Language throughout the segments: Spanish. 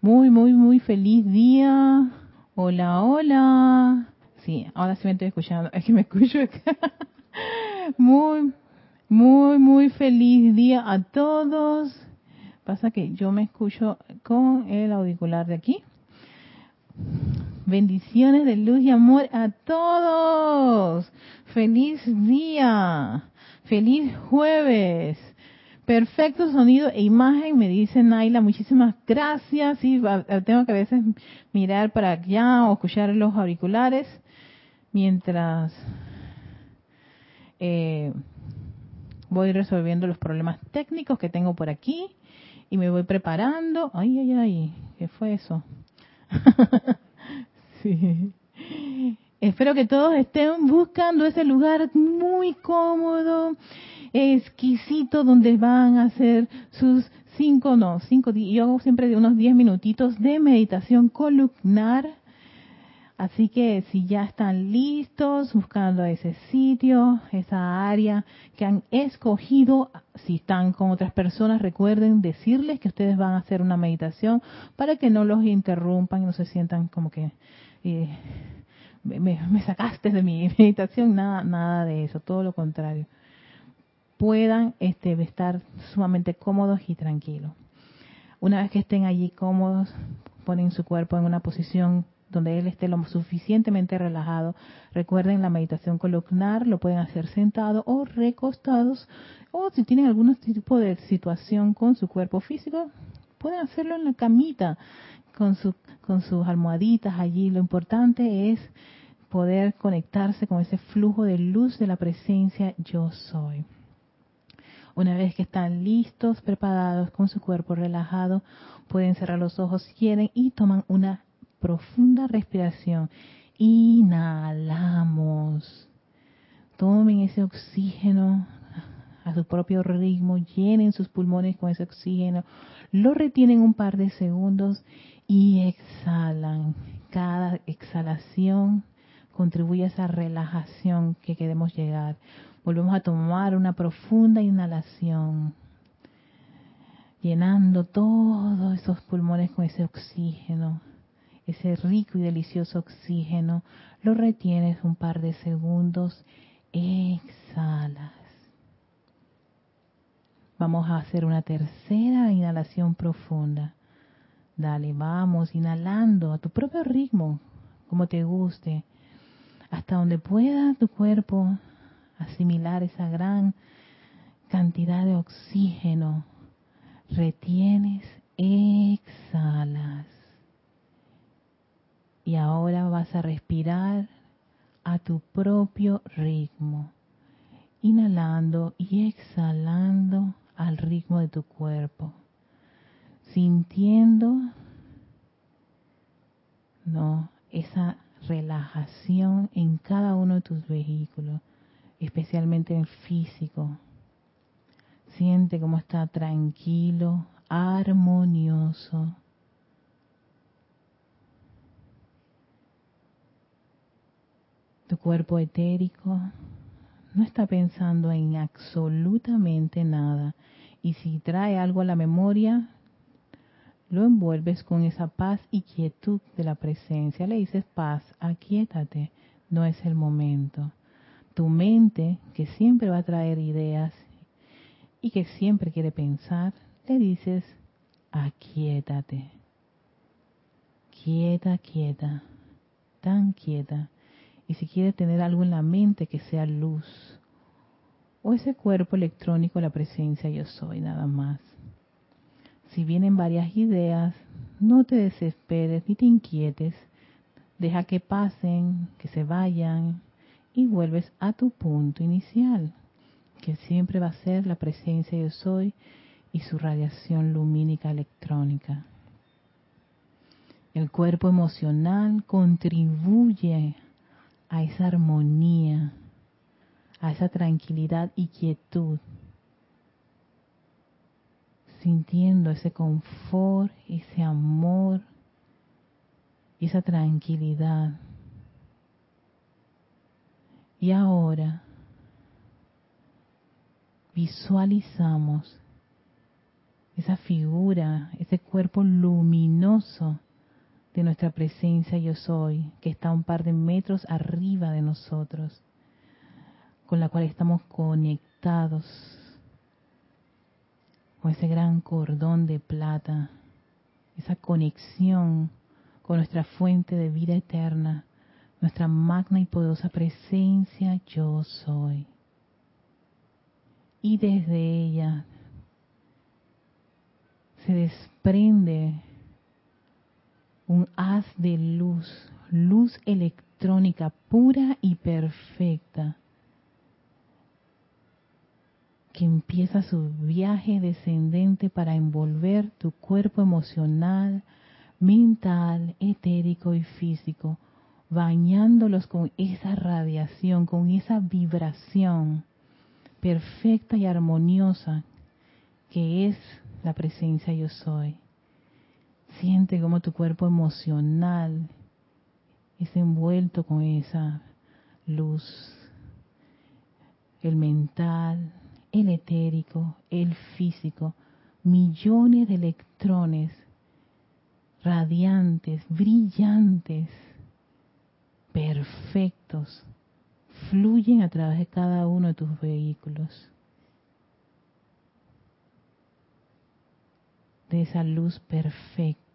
Muy, muy, muy feliz día. Hola, hola. Sí, ahora sí me estoy escuchando. Es que me escucho Muy, muy, muy feliz día a todos. Pasa que yo me escucho con el auricular de aquí. Bendiciones de luz y amor a todos. Feliz día. Feliz jueves. Perfecto sonido e imagen, me dice Naila, muchísimas gracias. Sí, tengo que a veces mirar para allá o escuchar los auriculares mientras eh, voy resolviendo los problemas técnicos que tengo por aquí y me voy preparando. Ay, ay, ay, ¿qué fue eso? sí. Espero que todos estén buscando ese lugar muy cómodo, exquisito, donde van a hacer sus cinco, no, cinco, yo hago siempre de unos diez minutitos de meditación columnar. Así que si ya están listos buscando ese sitio, esa área que han escogido, si están con otras personas, recuerden decirles que ustedes van a hacer una meditación para que no los interrumpan y no se sientan como que eh, me, sacaste de mi meditación, nada, nada de eso, todo lo contrario. Puedan este, estar sumamente cómodos y tranquilos. Una vez que estén allí cómodos, ponen su cuerpo en una posición donde él esté lo suficientemente relajado. Recuerden la meditación columnar, lo pueden hacer sentado o recostados, o si tienen algún tipo de situación con su cuerpo físico, pueden hacerlo en la camita con, su, con sus almohaditas allí. Lo importante es poder conectarse con ese flujo de luz de la presencia yo soy. Una vez que están listos, preparados, con su cuerpo relajado, pueden cerrar los ojos si quieren y toman una profunda respiración. Inhalamos. Tomen ese oxígeno a su propio ritmo, llenen sus pulmones con ese oxígeno, lo retienen un par de segundos y exhalan. Cada exhalación contribuye a esa relajación que queremos llegar. Volvemos a tomar una profunda inhalación, llenando todos esos pulmones con ese oxígeno, ese rico y delicioso oxígeno. Lo retienes un par de segundos, exhalas. Vamos a hacer una tercera inhalación profunda. Dale, vamos, inhalando a tu propio ritmo, como te guste hasta donde pueda tu cuerpo asimilar esa gran cantidad de oxígeno. Retienes, exhalas. Y ahora vas a respirar a tu propio ritmo, inhalando y exhalando al ritmo de tu cuerpo, sintiendo no esa relajación en cada uno de tus vehículos, especialmente en el físico. Siente cómo está tranquilo, armonioso. Tu cuerpo etérico no está pensando en absolutamente nada. Y si trae algo a la memoria, lo envuelves con esa paz y quietud de la presencia. Le dices paz, aquietate, no es el momento. Tu mente, que siempre va a traer ideas y que siempre quiere pensar, le dices aquietate. Quieta, quieta, tan quieta. Y si quiere tener algo en la mente que sea luz, o ese cuerpo electrónico, la presencia yo soy, nada más si vienen varias ideas, no te desesperes ni te inquietes. Deja que pasen, que se vayan y vuelves a tu punto inicial, que siempre va a ser la presencia yo soy y su radiación lumínica electrónica. El cuerpo emocional contribuye a esa armonía, a esa tranquilidad y quietud sintiendo ese confort, ese amor y esa tranquilidad. Y ahora visualizamos esa figura, ese cuerpo luminoso de nuestra presencia yo soy, que está un par de metros arriba de nosotros, con la cual estamos conectados con ese gran cordón de plata, esa conexión con nuestra fuente de vida eterna, nuestra magna y poderosa presencia yo soy. Y desde ella se desprende un haz de luz, luz electrónica pura y perfecta, que empieza su viaje descendente para envolver tu cuerpo emocional, mental, etérico y físico, bañándolos con esa radiación, con esa vibración perfecta y armoniosa que es la presencia yo soy. Siente como tu cuerpo emocional es envuelto con esa luz. El mental, el etérico, el físico, millones de electrones radiantes, brillantes, perfectos, fluyen a través de cada uno de tus vehículos. De esa luz perfecta.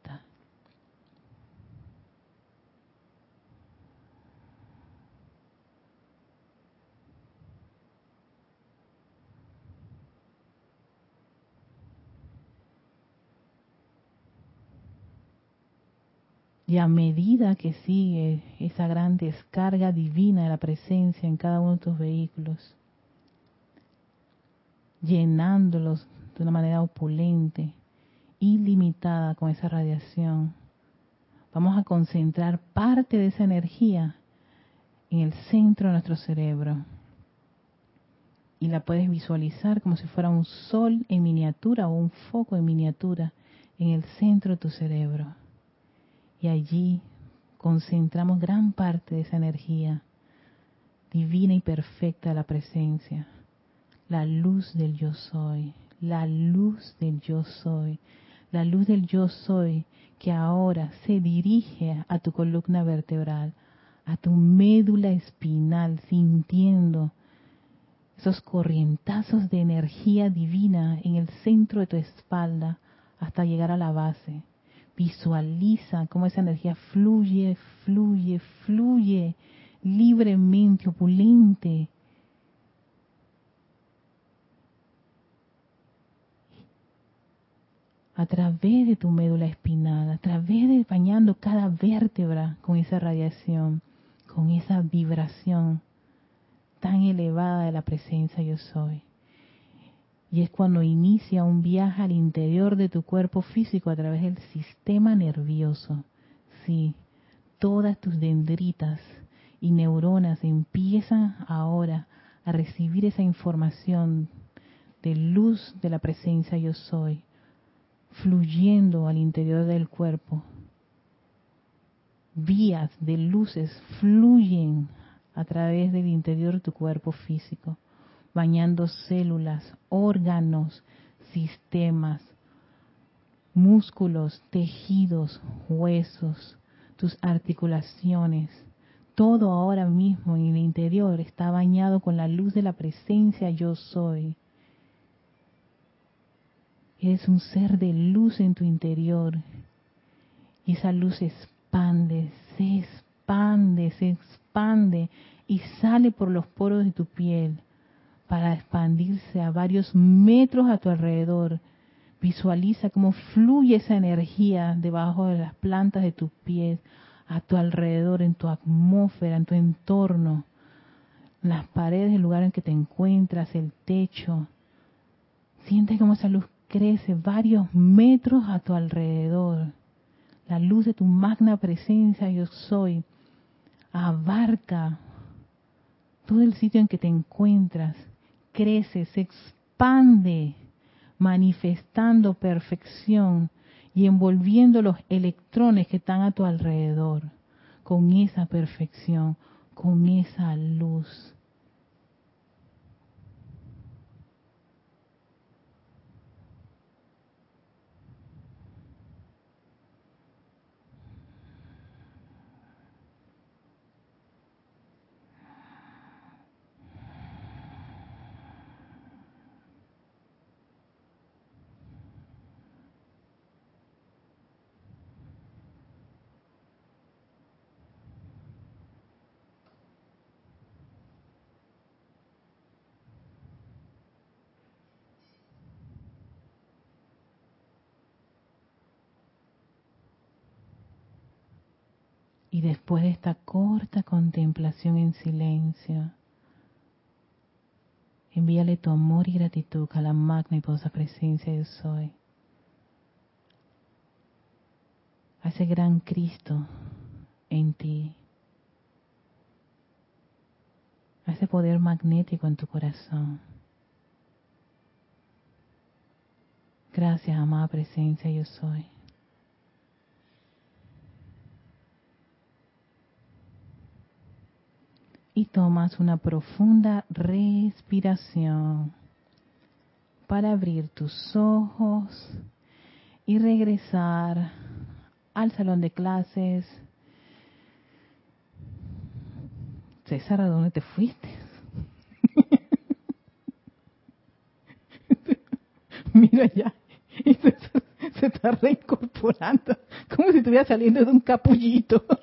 Y a medida que sigue esa gran descarga divina de la presencia en cada uno de tus vehículos, llenándolos de una manera opulente, ilimitada con esa radiación, vamos a concentrar parte de esa energía en el centro de nuestro cerebro. Y la puedes visualizar como si fuera un sol en miniatura o un foco en miniatura en el centro de tu cerebro y allí concentramos gran parte de esa energía divina y perfecta de la presencia, la luz del yo soy, la luz del yo soy, la luz del yo soy que ahora se dirige a tu columna vertebral, a tu médula espinal, sintiendo esos corrientazos de energía divina en el centro de tu espalda hasta llegar a la base Visualiza cómo esa energía fluye, fluye, fluye libremente, opulente. A través de tu médula espinal, a través de bañando cada vértebra con esa radiación, con esa vibración tan elevada de la presencia yo soy. Y es cuando inicia un viaje al interior de tu cuerpo físico a través del sistema nervioso. Sí, todas tus dendritas y neuronas empiezan ahora a recibir esa información de luz de la presencia yo soy, fluyendo al interior del cuerpo. Vías de luces fluyen a través del interior de tu cuerpo físico bañando células, órganos, sistemas, músculos, tejidos, huesos, tus articulaciones. Todo ahora mismo en el interior está bañado con la luz de la presencia yo soy. Eres un ser de luz en tu interior. Y esa luz se expande, se expande, se expande y sale por los poros de tu piel para expandirse a varios metros a tu alrededor. Visualiza cómo fluye esa energía debajo de las plantas de tus pies, a tu alrededor, en tu atmósfera, en tu entorno, las paredes del lugar en que te encuentras, el techo. Siente cómo esa luz crece varios metros a tu alrededor. La luz de tu magna presencia, yo soy, abarca todo el sitio en que te encuentras crece, se expande, manifestando perfección y envolviendo los electrones que están a tu alrededor con esa perfección, con esa luz. Y después de esta corta contemplación en silencio, envíale tu amor y gratitud a la magna y poderosa presencia yo soy. A ese gran Cristo en ti. A ese poder magnético en tu corazón. Gracias, amada presencia, yo soy. Y tomas una profunda respiración para abrir tus ojos y regresar al salón de clases. César, ¿a dónde te fuiste? Mira ya, y se, se, está reincorporando, como si estuviera saliendo de un capullito.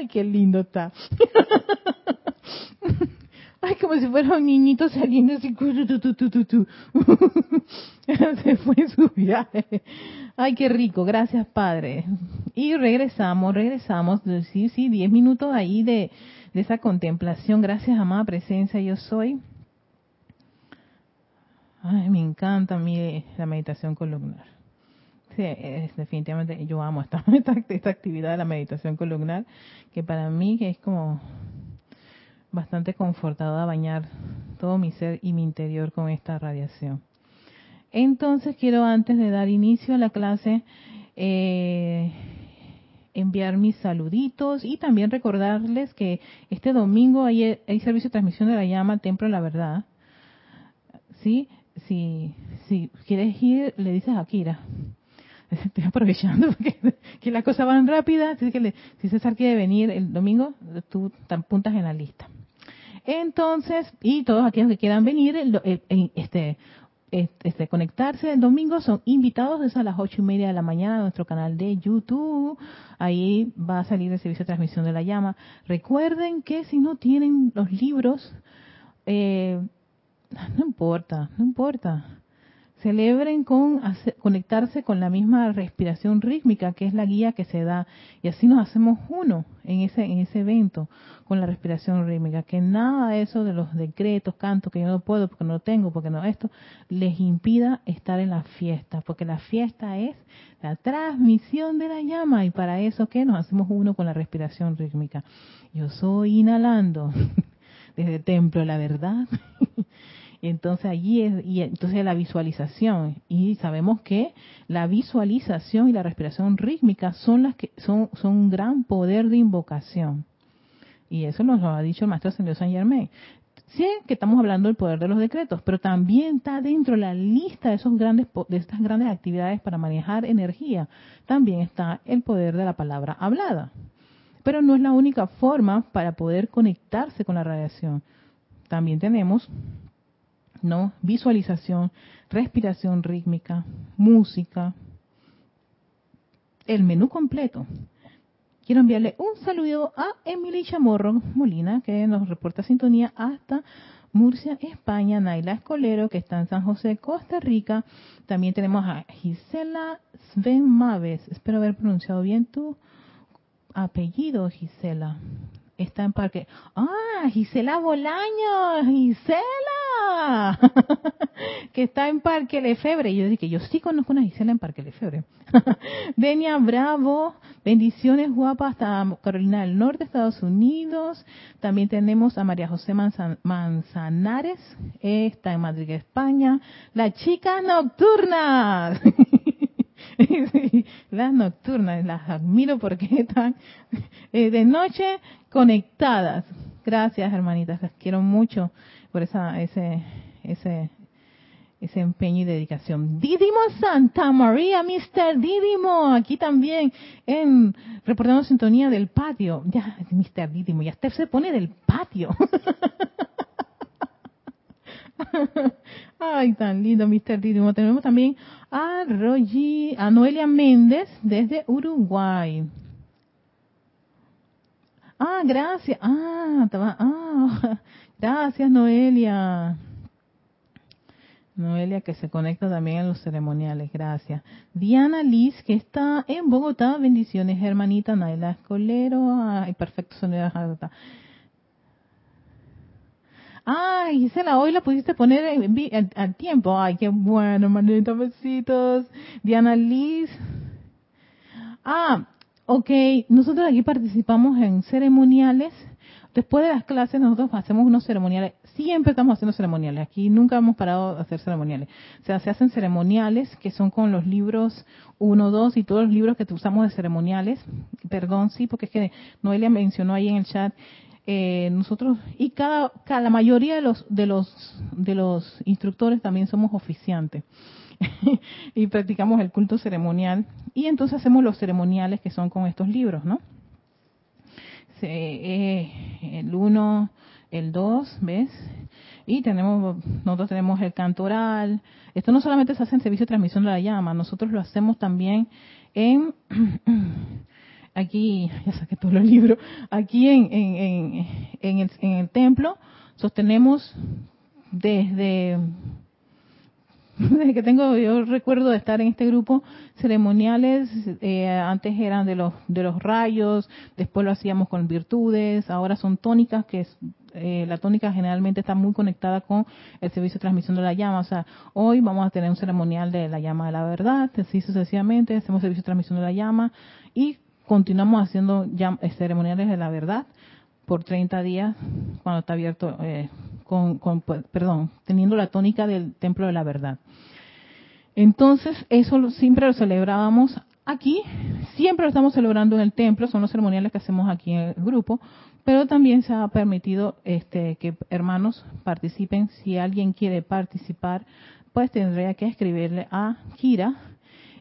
Ay, qué lindo está. Ay, como si fuera un niñito saliendo así. Se fue su viaje. Ay, qué rico. Gracias, Padre. Y regresamos, regresamos. Sí, sí, diez minutos ahí de, de esa contemplación. Gracias, amada presencia, yo soy. Ay, me encanta a mí la meditación columnar. Definitivamente yo amo esta, esta, actividad de la meditación columnar, que para mí es como bastante confortada bañar todo mi ser y mi interior con esta radiación. Entonces quiero antes de dar inicio a la clase eh, enviar mis saluditos y también recordarles que este domingo hay, hay servicio de transmisión de la llama Templo de la Verdad. ¿Sí? Si, si quieres ir, le dices a Kira. Estoy aprovechando porque que las cosas van rápidas, así que si César quiere venir el domingo, tú te apuntas en la lista. Entonces, y todos aquellos que quieran venir, este, este, conectarse el domingo son invitados desde a las ocho y media de la mañana a nuestro canal de YouTube. Ahí va a salir el servicio de transmisión de la llama. Recuerden que si no tienen los libros, eh, no importa, no importa celebren con conectarse con la misma respiración rítmica que es la guía que se da. Y así nos hacemos uno en ese en ese evento con la respiración rítmica. Que nada de eso de los decretos cantos que yo no puedo porque no tengo porque no esto les impida estar en la fiesta. Porque la fiesta es la transmisión de la llama. Y para eso que nos hacemos uno con la respiración rítmica. Yo soy inhalando desde el templo la verdad entonces allí es, y entonces la visualización. Y sabemos que la visualización y la respiración rítmica son las que son, son un gran poder de invocación. Y eso nos lo ha dicho el maestro Ascendido San Germain. Sí que estamos hablando del poder de los decretos, pero también está dentro de la lista de esos grandes de estas grandes actividades para manejar energía. También está el poder de la palabra hablada. Pero no es la única forma para poder conectarse con la radiación. También tenemos ¿no? Visualización, respiración rítmica, música, el menú completo. Quiero enviarle un saludo a Emily Chamorro Molina, que nos reporta sintonía hasta Murcia, España, Naila Escolero, que está en San José, Costa Rica. También tenemos a Gisela Sven Maves. Espero haber pronunciado bien tu apellido, Gisela está en Parque. Ah, Gisela Bolaño, Gisela, que está en Parque Lefebre. Yo dije, yo sí conozco una Gisela en Parque Lefebre. Denia Bravo, bendiciones guapas hasta Carolina del Norte, Estados Unidos. También tenemos a María José Manzanares, está en Madrid, España. La chica nocturna. las nocturnas, las admiro porque están eh, de noche conectadas. Gracias, hermanitas, las quiero mucho por esa, ese, ese, ese empeño y dedicación. Didimo Santa María, Mr. Didimo, aquí también en reportando sintonía del patio. Ya, Mr. Didimo, ya usted se pone del patio. Ay, tan lindo, Mr. Didimo. Tenemos también a a Noelia Méndez desde Uruguay. Ah, gracias. Ah, ah, gracias, Noelia. Noelia que se conecta también en los ceremoniales, gracias. Diana Liz que está en Bogotá, bendiciones hermanita Naila Escolero, ay perfecto sonido. Ay, Gisela, hoy la pudiste poner al tiempo. Ay, qué bueno, hermanita, besitos. Diana Liz. Ah, ok, nosotros aquí participamos en ceremoniales. Después de las clases nosotros hacemos unos ceremoniales siempre estamos haciendo ceremoniales. Aquí nunca hemos parado de hacer ceremoniales. O sea, se hacen ceremoniales que son con los libros 1, 2 y todos los libros que usamos de ceremoniales. Perdón, sí, porque es que Noelia mencionó ahí en el chat. Eh, nosotros y cada, cada, la mayoría de los de los de los instructores también somos oficiantes y practicamos el culto ceremonial y entonces hacemos los ceremoniales que son con estos libros, ¿no? Eh, el 1, el 2, ¿ves? Y tenemos, nosotros tenemos el canto oral. Esto no solamente se hace en servicio de transmisión de la llama, nosotros lo hacemos también en, aquí, ya saqué todos los libros, aquí en, en, en, el, en el templo sostenemos desde que tengo yo recuerdo de estar en este grupo ceremoniales eh, antes eran de los de los rayos después lo hacíamos con virtudes ahora son tónicas que es, eh, la tónica generalmente está muy conectada con el servicio de transmisión de la llama o sea hoy vamos a tener un ceremonial de la llama de la verdad así sucesivamente hacemos servicio de transmisión de la llama y continuamos haciendo eh, ceremoniales de la verdad por 30 días cuando está abierto, eh, con, pues, perdón, teniendo la tónica del templo de la verdad. Entonces, eso siempre lo celebrábamos aquí, siempre lo estamos celebrando en el templo, son los ceremoniales que hacemos aquí en el grupo, pero también se ha permitido este, que hermanos participen. Si alguien quiere participar, pues tendría que escribirle a Kira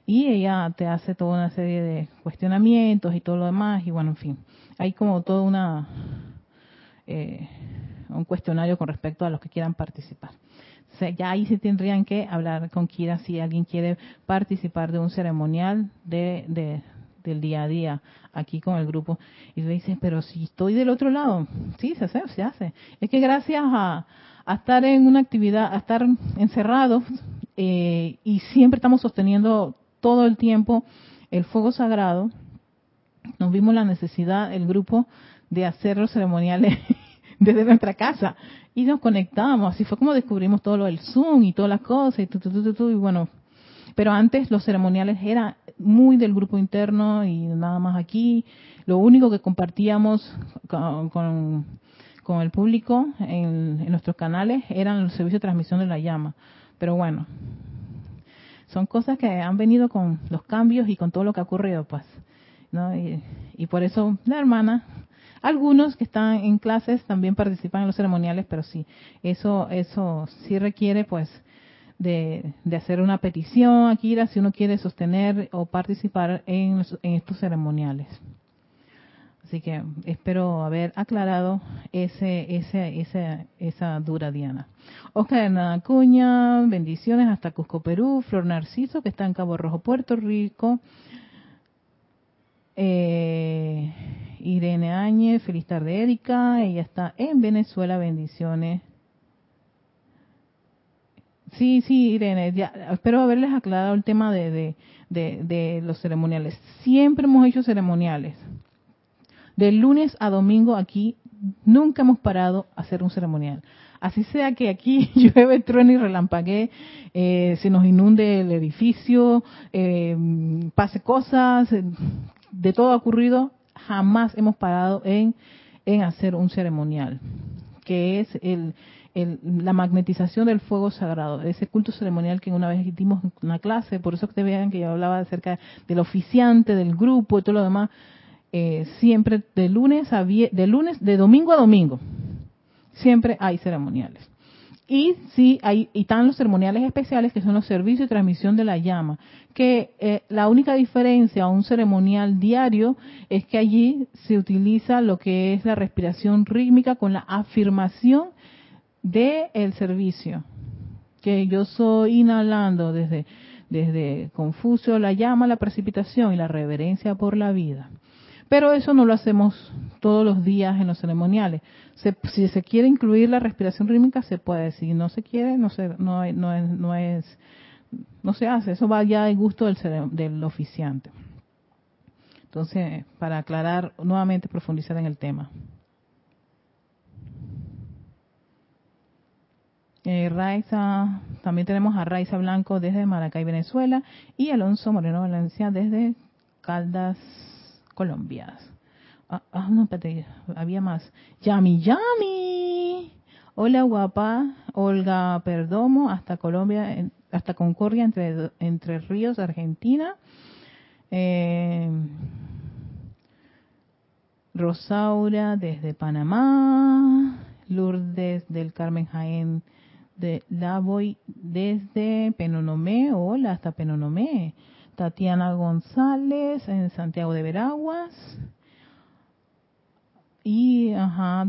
y ella te hace toda una serie de cuestionamientos y todo lo demás, y bueno, en fin hay como todo una eh, un cuestionario con respecto a los que quieran participar. O ya ahí se tendrían que hablar con Kira si alguien quiere participar de un ceremonial de, del día a día aquí con el grupo. Y le dice, pero si estoy del otro lado, sí, se hace, se hace. Es que gracias a, estar en una actividad, a estar encerrados eh, y siempre estamos sosteniendo todo el tiempo el fuego sagrado, nos vimos la necesidad, el grupo, de hacer los ceremoniales desde nuestra casa y nos conectamos. Así fue como descubrimos todo lo del Zoom y todas las cosas y, y bueno. Pero antes los ceremoniales eran muy del grupo interno y nada más aquí. Lo único que compartíamos con, con, el público en, nuestros canales eran los servicios de transmisión de la llama. Pero bueno, son cosas que han venido con los cambios y con todo lo que ha ocurrido, pues. Y, por eso la hermana, algunos que están en clases también participan en los ceremoniales, pero sí, eso, eso sí requiere pues de, hacer una petición, Akira, si uno quiere sostener o participar en, estos ceremoniales. Así que espero haber aclarado ese, ese, esa, esa dura Diana. Oscar Acuña, bendiciones hasta Cusco, Perú. Flor Narciso, que está en Cabo Rojo, Puerto Rico. Eh, Irene Áñez, feliz tarde Erika, ella está en Venezuela, bendiciones. Sí, sí, Irene, ya, espero haberles aclarado el tema de, de, los ceremoniales. Siempre hemos hecho ceremoniales. De lunes a domingo aquí nunca hemos parado a hacer un ceremonial. Así sea que aquí llueve, truene y relampaguee, eh, se nos inunde el edificio, eh, pase cosas, de todo ha ocurrido, jamás hemos parado en, en hacer un ceremonial, que es el, la magnetización del fuego sagrado, ese culto ceremonial que una vez dimos en una clase, por eso que te vean que yo hablaba acerca del oficiante, del grupo y todo lo demás, eh, siempre de lunes a de lunes, de domingo a domingo, siempre hay ceremoniales. Y sí, hay, y están los ceremoniales especiales que son los servicios de transmisión de la llama, que eh, la única diferencia a un ceremonial diario es que allí se utiliza lo que es la respiración rítmica con la afirmación del el servicio, que yo soy inhalando desde, desde Confucio la llama, la precipitación y la reverencia por la vida Pero eso no lo hacemos todos los días en los ceremoniales. si se quiere incluir la respiración rítmica, se puede. Si no se quiere, no, se, no, no, es, no, es, no se hace. Eso va ya al gusto del, del oficiante. Entonces, para aclarar, nuevamente profundizar en el tema. Eh, Raiza, también tenemos a Raiza Blanco desde Maracay, Venezuela, y Alonso Moreno Valencia desde Caldas, Colombia. Ah, ah, no, espérate, había más. Yami Yami. Hola guapa, Olga Perdomo, hasta Colombia, hasta Concordia, entre, entre Ríos, Argentina. Eh, Rosaura desde Panamá. Lourdes del Carmen Jaén de la voy desde Penonomé, hola, hasta Penonomé. Tatiana González en Santiago de Veraguas. Y, ajá,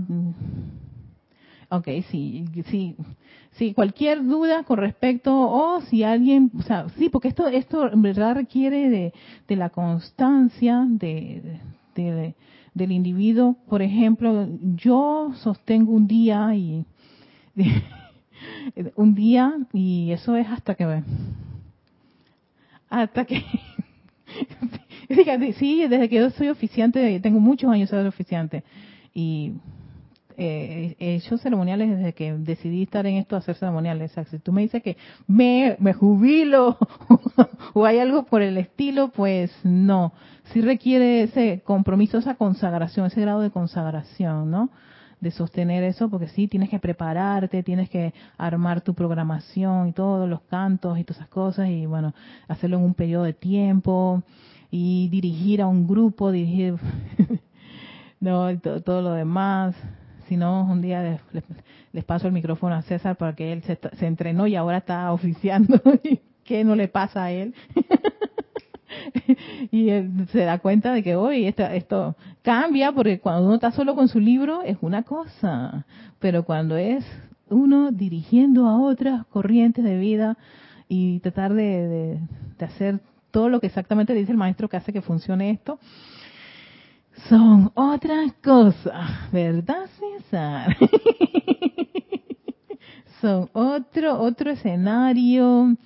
ok, sí, sí, sí, cualquier duda con respecto, o si alguien, o sea, sí, porque esto, esto en verdad requiere de, de la constancia de, de, del individuo. Por ejemplo, yo sostengo un día y un día y eso es hasta que hasta que sí desde que yo soy oficiante tengo muchos años de ser oficiante. Y eh, he hecho ceremoniales desde que decidí estar en esto hacer ceremoniales. Si tú me dices que me, me jubilo o hay algo por el estilo pues no. Sí requiere ese compromiso esa consagración ese grado de consagración no de sostener eso, porque sí, tienes que prepararte, tienes que armar tu programación y todos los cantos y todas esas cosas, y bueno, hacerlo en un periodo de tiempo, y dirigir a un grupo, dirigir no, todo, lo demás. Si no, un día les, paso el micrófono a César para que él se, se entrenó y ahora está oficiando. ¿Qué no le pasa a él? y él se da cuenta de que hoy esto, esto cambia porque cuando uno está solo con su libro es una cosa, pero cuando es uno dirigiendo a otras corrientes de vida y tratar de, de, hacer todo lo que exactamente dice el maestro que hace que funcione esto, son otras cosas, ¿verdad, César? son otro, otro escenario,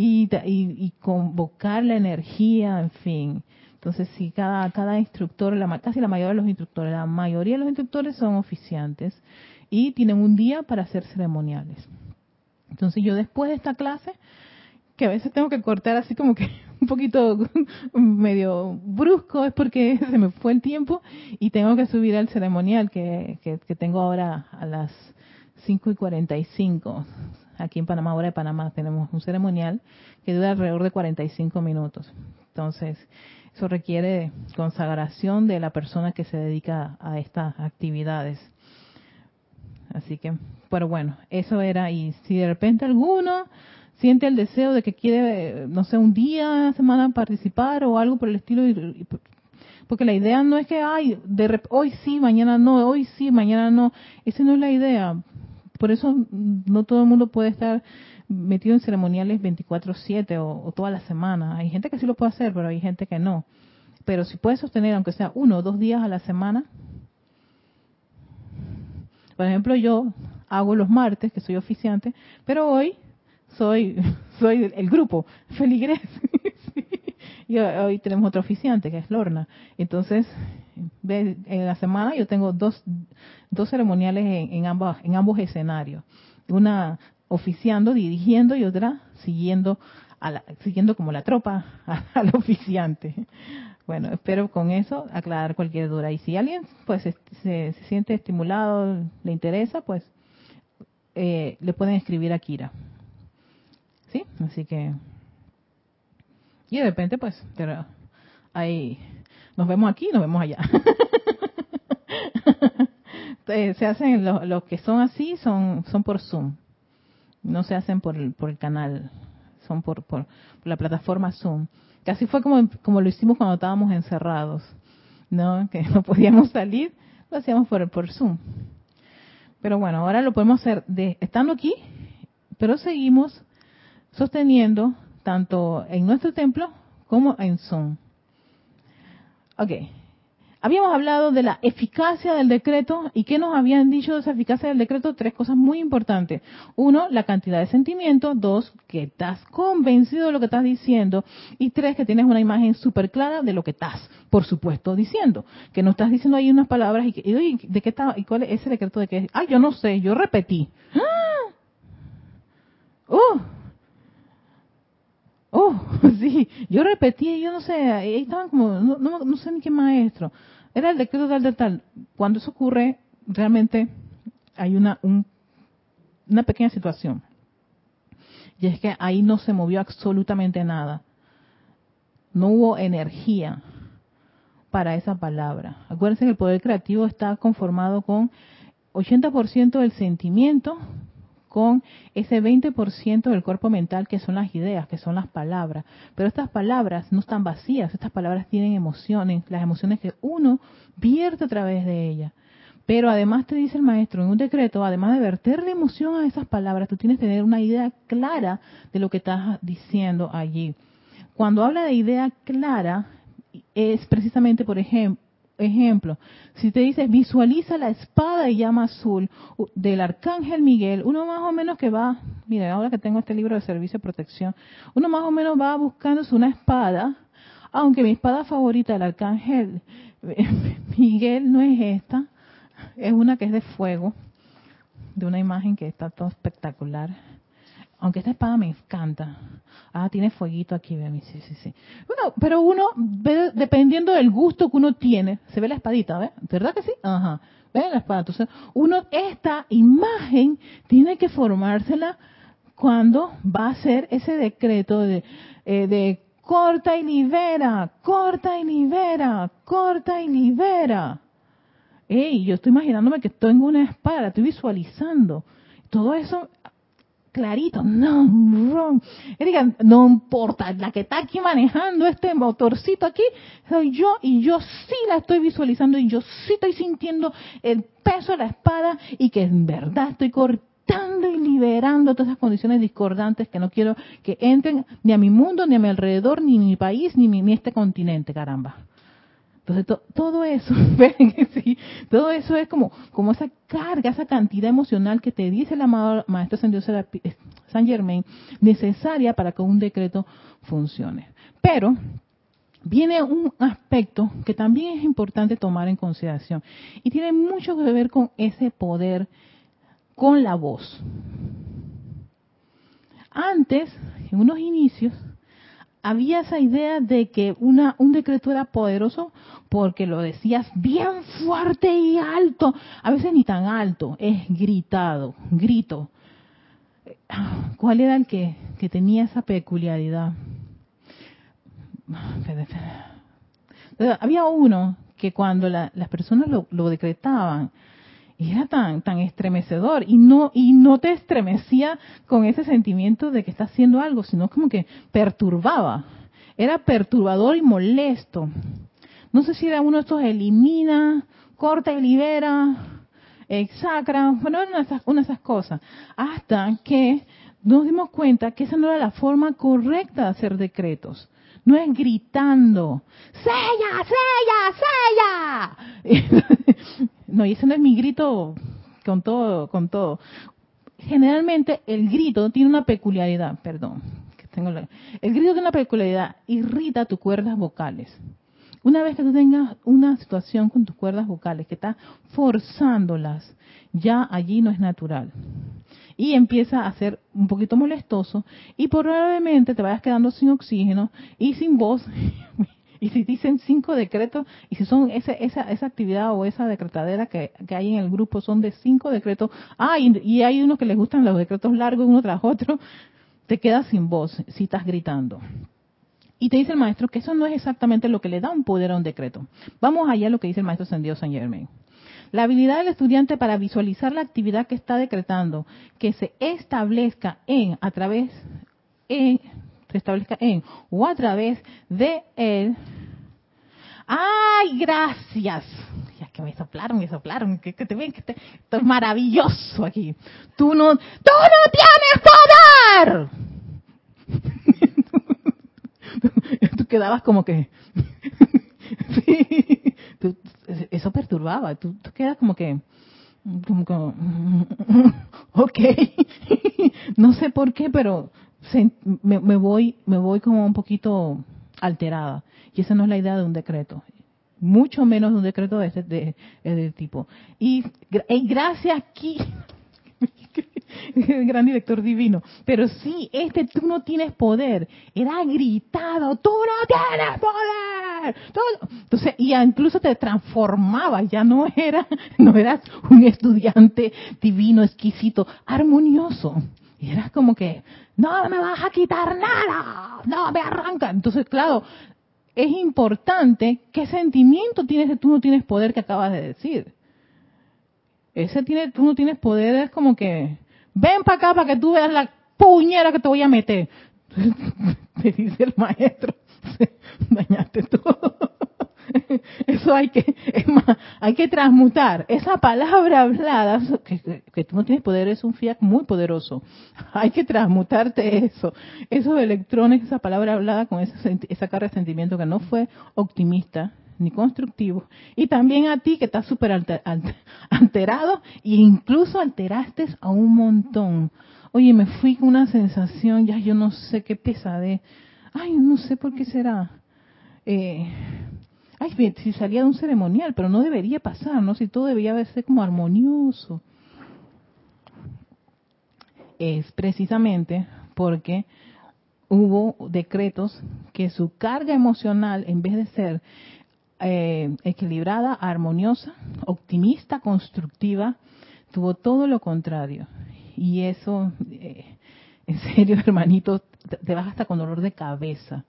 y, convocar la energía, en fin. Entonces, si cada, cada instructor, la, casi la mayoría de los instructores, la mayoría de los instructores son oficiantes y tienen un día para hacer ceremoniales. Entonces, yo después de esta clase, que a veces tengo que cortar así como que un poquito medio brusco, es porque se me fue el tiempo y tengo que subir al ceremonial que, que, que tengo ahora a las 5 y 45 aquí en Panamá, ahora de Panamá, tenemos un ceremonial que dura alrededor de 45 minutos. Entonces, eso requiere consagración de la persona que se dedica a estas actividades. Así que, pero bueno, eso era, y si de repente alguno siente el deseo de que quiere, no sé, un día, semana participar o algo por el estilo, porque la idea no es que, ay, de hoy sí, mañana no, hoy sí, mañana no, esa no es la idea. Por eso no todo el mundo puede estar metido en ceremoniales 24/7 o, toda la semana. Hay gente que sí lo puede hacer, pero hay gente que no. Pero si puedes sostener, aunque sea uno o dos días a la semana, por ejemplo, yo hago los martes, que soy oficiante, pero hoy soy soy el grupo Feligres. y hoy tenemos otro oficiante, que es Lorna. Entonces, en la semana yo tengo dos, dos ceremoniales en, ambos, en ambos escenarios. Una oficiando, dirigiendo y otra siguiendo a la, siguiendo como la tropa al oficiante. Bueno, espero con eso aclarar cualquier duda. Y si alguien pues se, se, siente estimulado, le interesa, pues eh, le pueden escribir a Kira. ¿Sí? Así que... Y de repente pues, pero ahí nos vemos aquí, nos vemos allá. se hacen los, que son así, son, son por Zoom. No se hacen por por el canal, son por, por, la plataforma Zoom. Casi fue como, como lo hicimos cuando estábamos encerrados, ¿no? Que no podíamos salir, lo hacíamos por, por Zoom. Pero bueno, ahora lo podemos hacer de estando aquí, pero seguimos sosteniendo tanto en nuestro templo como en Zoom. Ok. Habíamos hablado de la eficacia del decreto y qué nos habían dicho de esa eficacia del decreto. Tres cosas muy importantes. Uno, la cantidad de sentimiento. Dos, que estás convencido de lo que estás diciendo. Y tres, que tienes una imagen súper clara de lo que estás, por supuesto, diciendo. Que no estás diciendo ahí unas palabras y, y ¿de qué está? ¿Y cuál es ese decreto de qué? Ah, yo no sé, yo repetí. ¡Ah! ¡Oh! Oh, sí, yo repetí, yo no sé, ahí estaban como, no, no, sé ni qué maestro. Era el decreto tal, tal, tal. Cuando eso ocurre, realmente hay una, una pequeña situación. Y es que ahí no se movió absolutamente nada. No hubo energía para esa palabra. Acuérdense que el poder creativo está conformado con 80% del sentimiento, con ese 20% del cuerpo mental que son las ideas, que son las palabras. Pero estas palabras no están vacías, estas palabras tienen emociones, las emociones que uno vierte a través de ellas. Pero además te dice el maestro en un decreto, además de verterle emoción a esas palabras, tú tienes que tener una idea clara de lo que estás diciendo allí. Cuando habla de idea clara, es precisamente, por ejemplo, ejemplo, si te dices visualiza la espada y llama azul del arcángel Miguel, uno más o menos que va, mira, ahora que tengo este libro de servicio de protección, uno más o menos va buscándose una espada, aunque mi espada favorita del arcángel Miguel no es esta, es una que es de fuego, de una imagen que está todo espectacular aunque esta espada me encanta. Ah, tiene fueguito aquí, ve, sí, sí, sí. Bueno, pero uno, ve, dependiendo del gusto que uno tiene, se ve la espadita, ¿ves? ¿Verdad que sí? Ajá. ¿Ve la espada? Entonces, uno, esta imagen tiene que formársela cuando va a hacer ese decreto de, eh, de corta y libera, corta y libera, corta y libera. Ey, yo estoy imaginándome que tengo una espada, estoy visualizando. Todo eso clarito, no, no, no importa, la que está aquí manejando este motorcito aquí soy yo y yo sí la estoy visualizando y yo sí estoy sintiendo el peso de la espada y que en verdad estoy cortando y liberando todas esas condiciones discordantes que no quiero que entren ni a mi mundo, ni a mi alrededor, ni a mi país, ni, ni este continente, caramba. Entonces, todo eso, sí, todo eso es como, como esa carga, esa cantidad emocional que te dice el amado Maestro San Germain, necesaria para que un decreto funcione. Pero, viene un aspecto que también es importante tomar en consideración y tiene mucho que ver con ese poder con la voz. Antes, en unos inicios, había esa idea de que una, un decreto era poderoso porque lo decías bien fuerte y alto, a veces ni tan alto, es gritado, grito. ¿Cuál era el que, que tenía esa peculiaridad? Había uno que cuando las personas lo, lo decretaban, era tan tan estremecedor y no y no te estremecía con ese sentimiento de que está haciendo algo sino como que perturbaba. Era perturbador y molesto. No sé si era uno de estos elimina corta y libera exacra bueno una de esas, una de esas cosas. Hasta que nos dimos cuenta que esa no era la forma correcta de hacer decretos. No es gritando, ¡Sella, sella, sella! No, y ese no es mi grito con todo, con todo. Generalmente el grito tiene una peculiaridad, perdón, tengo el grito tiene una peculiaridad, irrita tus cuerdas vocales. Una vez que tú tengas una situación con tus cuerdas vocales que estás forzándolas, ya allí no es natural. Y empieza a ser un poquito molestoso y probablemente te vayas quedando sin oxígeno y sin voz Y si dicen cinco decretos, y si son esa, esa, esa actividad o esa decretadera que, hay en el grupo son de cinco decretos, ah, y, hay unos que les gustan los decretos largos uno tras otro, te quedas sin voz si estás gritando. Y te dice el maestro que eso no es exactamente lo que le da un poder a un decreto. Vamos allá a lo que dice el maestro Sendido San Germain. La habilidad del estudiante para visualizar la actividad que está decretando, que se establezca en, a través, en, se establezca en o a través de él. ¡Ay, gracias! Ya que me soplaron, me soplaron, que, te ven que esto es maravilloso aquí. Tú no, tú no tienes poder. tú quedabas como que, sí, eso perturbaba. Tú, quedas como que, como ok, no sé por qué, pero me, voy, me voy como un poquito alterada. Y esa no es la idea de un decreto. Mucho menos de un decreto de este de, de tipo. Y, y gracias aquí, el gran director divino. Pero sí, este tú no tienes poder. Era gritado, tú no tienes poder. Entonces, y incluso te transformabas, ya no era, no eras un estudiante divino, exquisito, armonioso. Y eras como que, no me vas a quitar nada, no me arranca. Entonces, claro, es importante qué sentimiento tienes de tú no tienes poder que acabas de decir. Ese tiene, tú no tienes poder, es como que, ven para acá para que tú veas la puñera que te voy a meter. Te dice el maestro, dañaste todo. Eso hay que, es más, hay que transmutar. Esa palabra hablada, que, que, no tienes poder, es un fiat muy poderoso. Hay que transmutarte eso. Esos electrones, esa palabra hablada con esa carga de sentimiento que no fue optimista, ni constructivo. Y también a ti que estás súper alterado e incluso alteraste a un montón. Oye, me fui con una sensación, ya yo no sé qué pesadez. Ay, no sé por qué será. Eh, ay, si salía de un ceremonial, pero no debería pasar, ¿no? Si todo debería ser como armonioso. Es precisamente porque hubo decretos que su carga emocional, en vez de ser eh, equilibrada, armoniosa, optimista, constructiva, tuvo todo lo contrario. Y eso, eh, en serio, hermanito, te vas hasta con dolor de cabeza.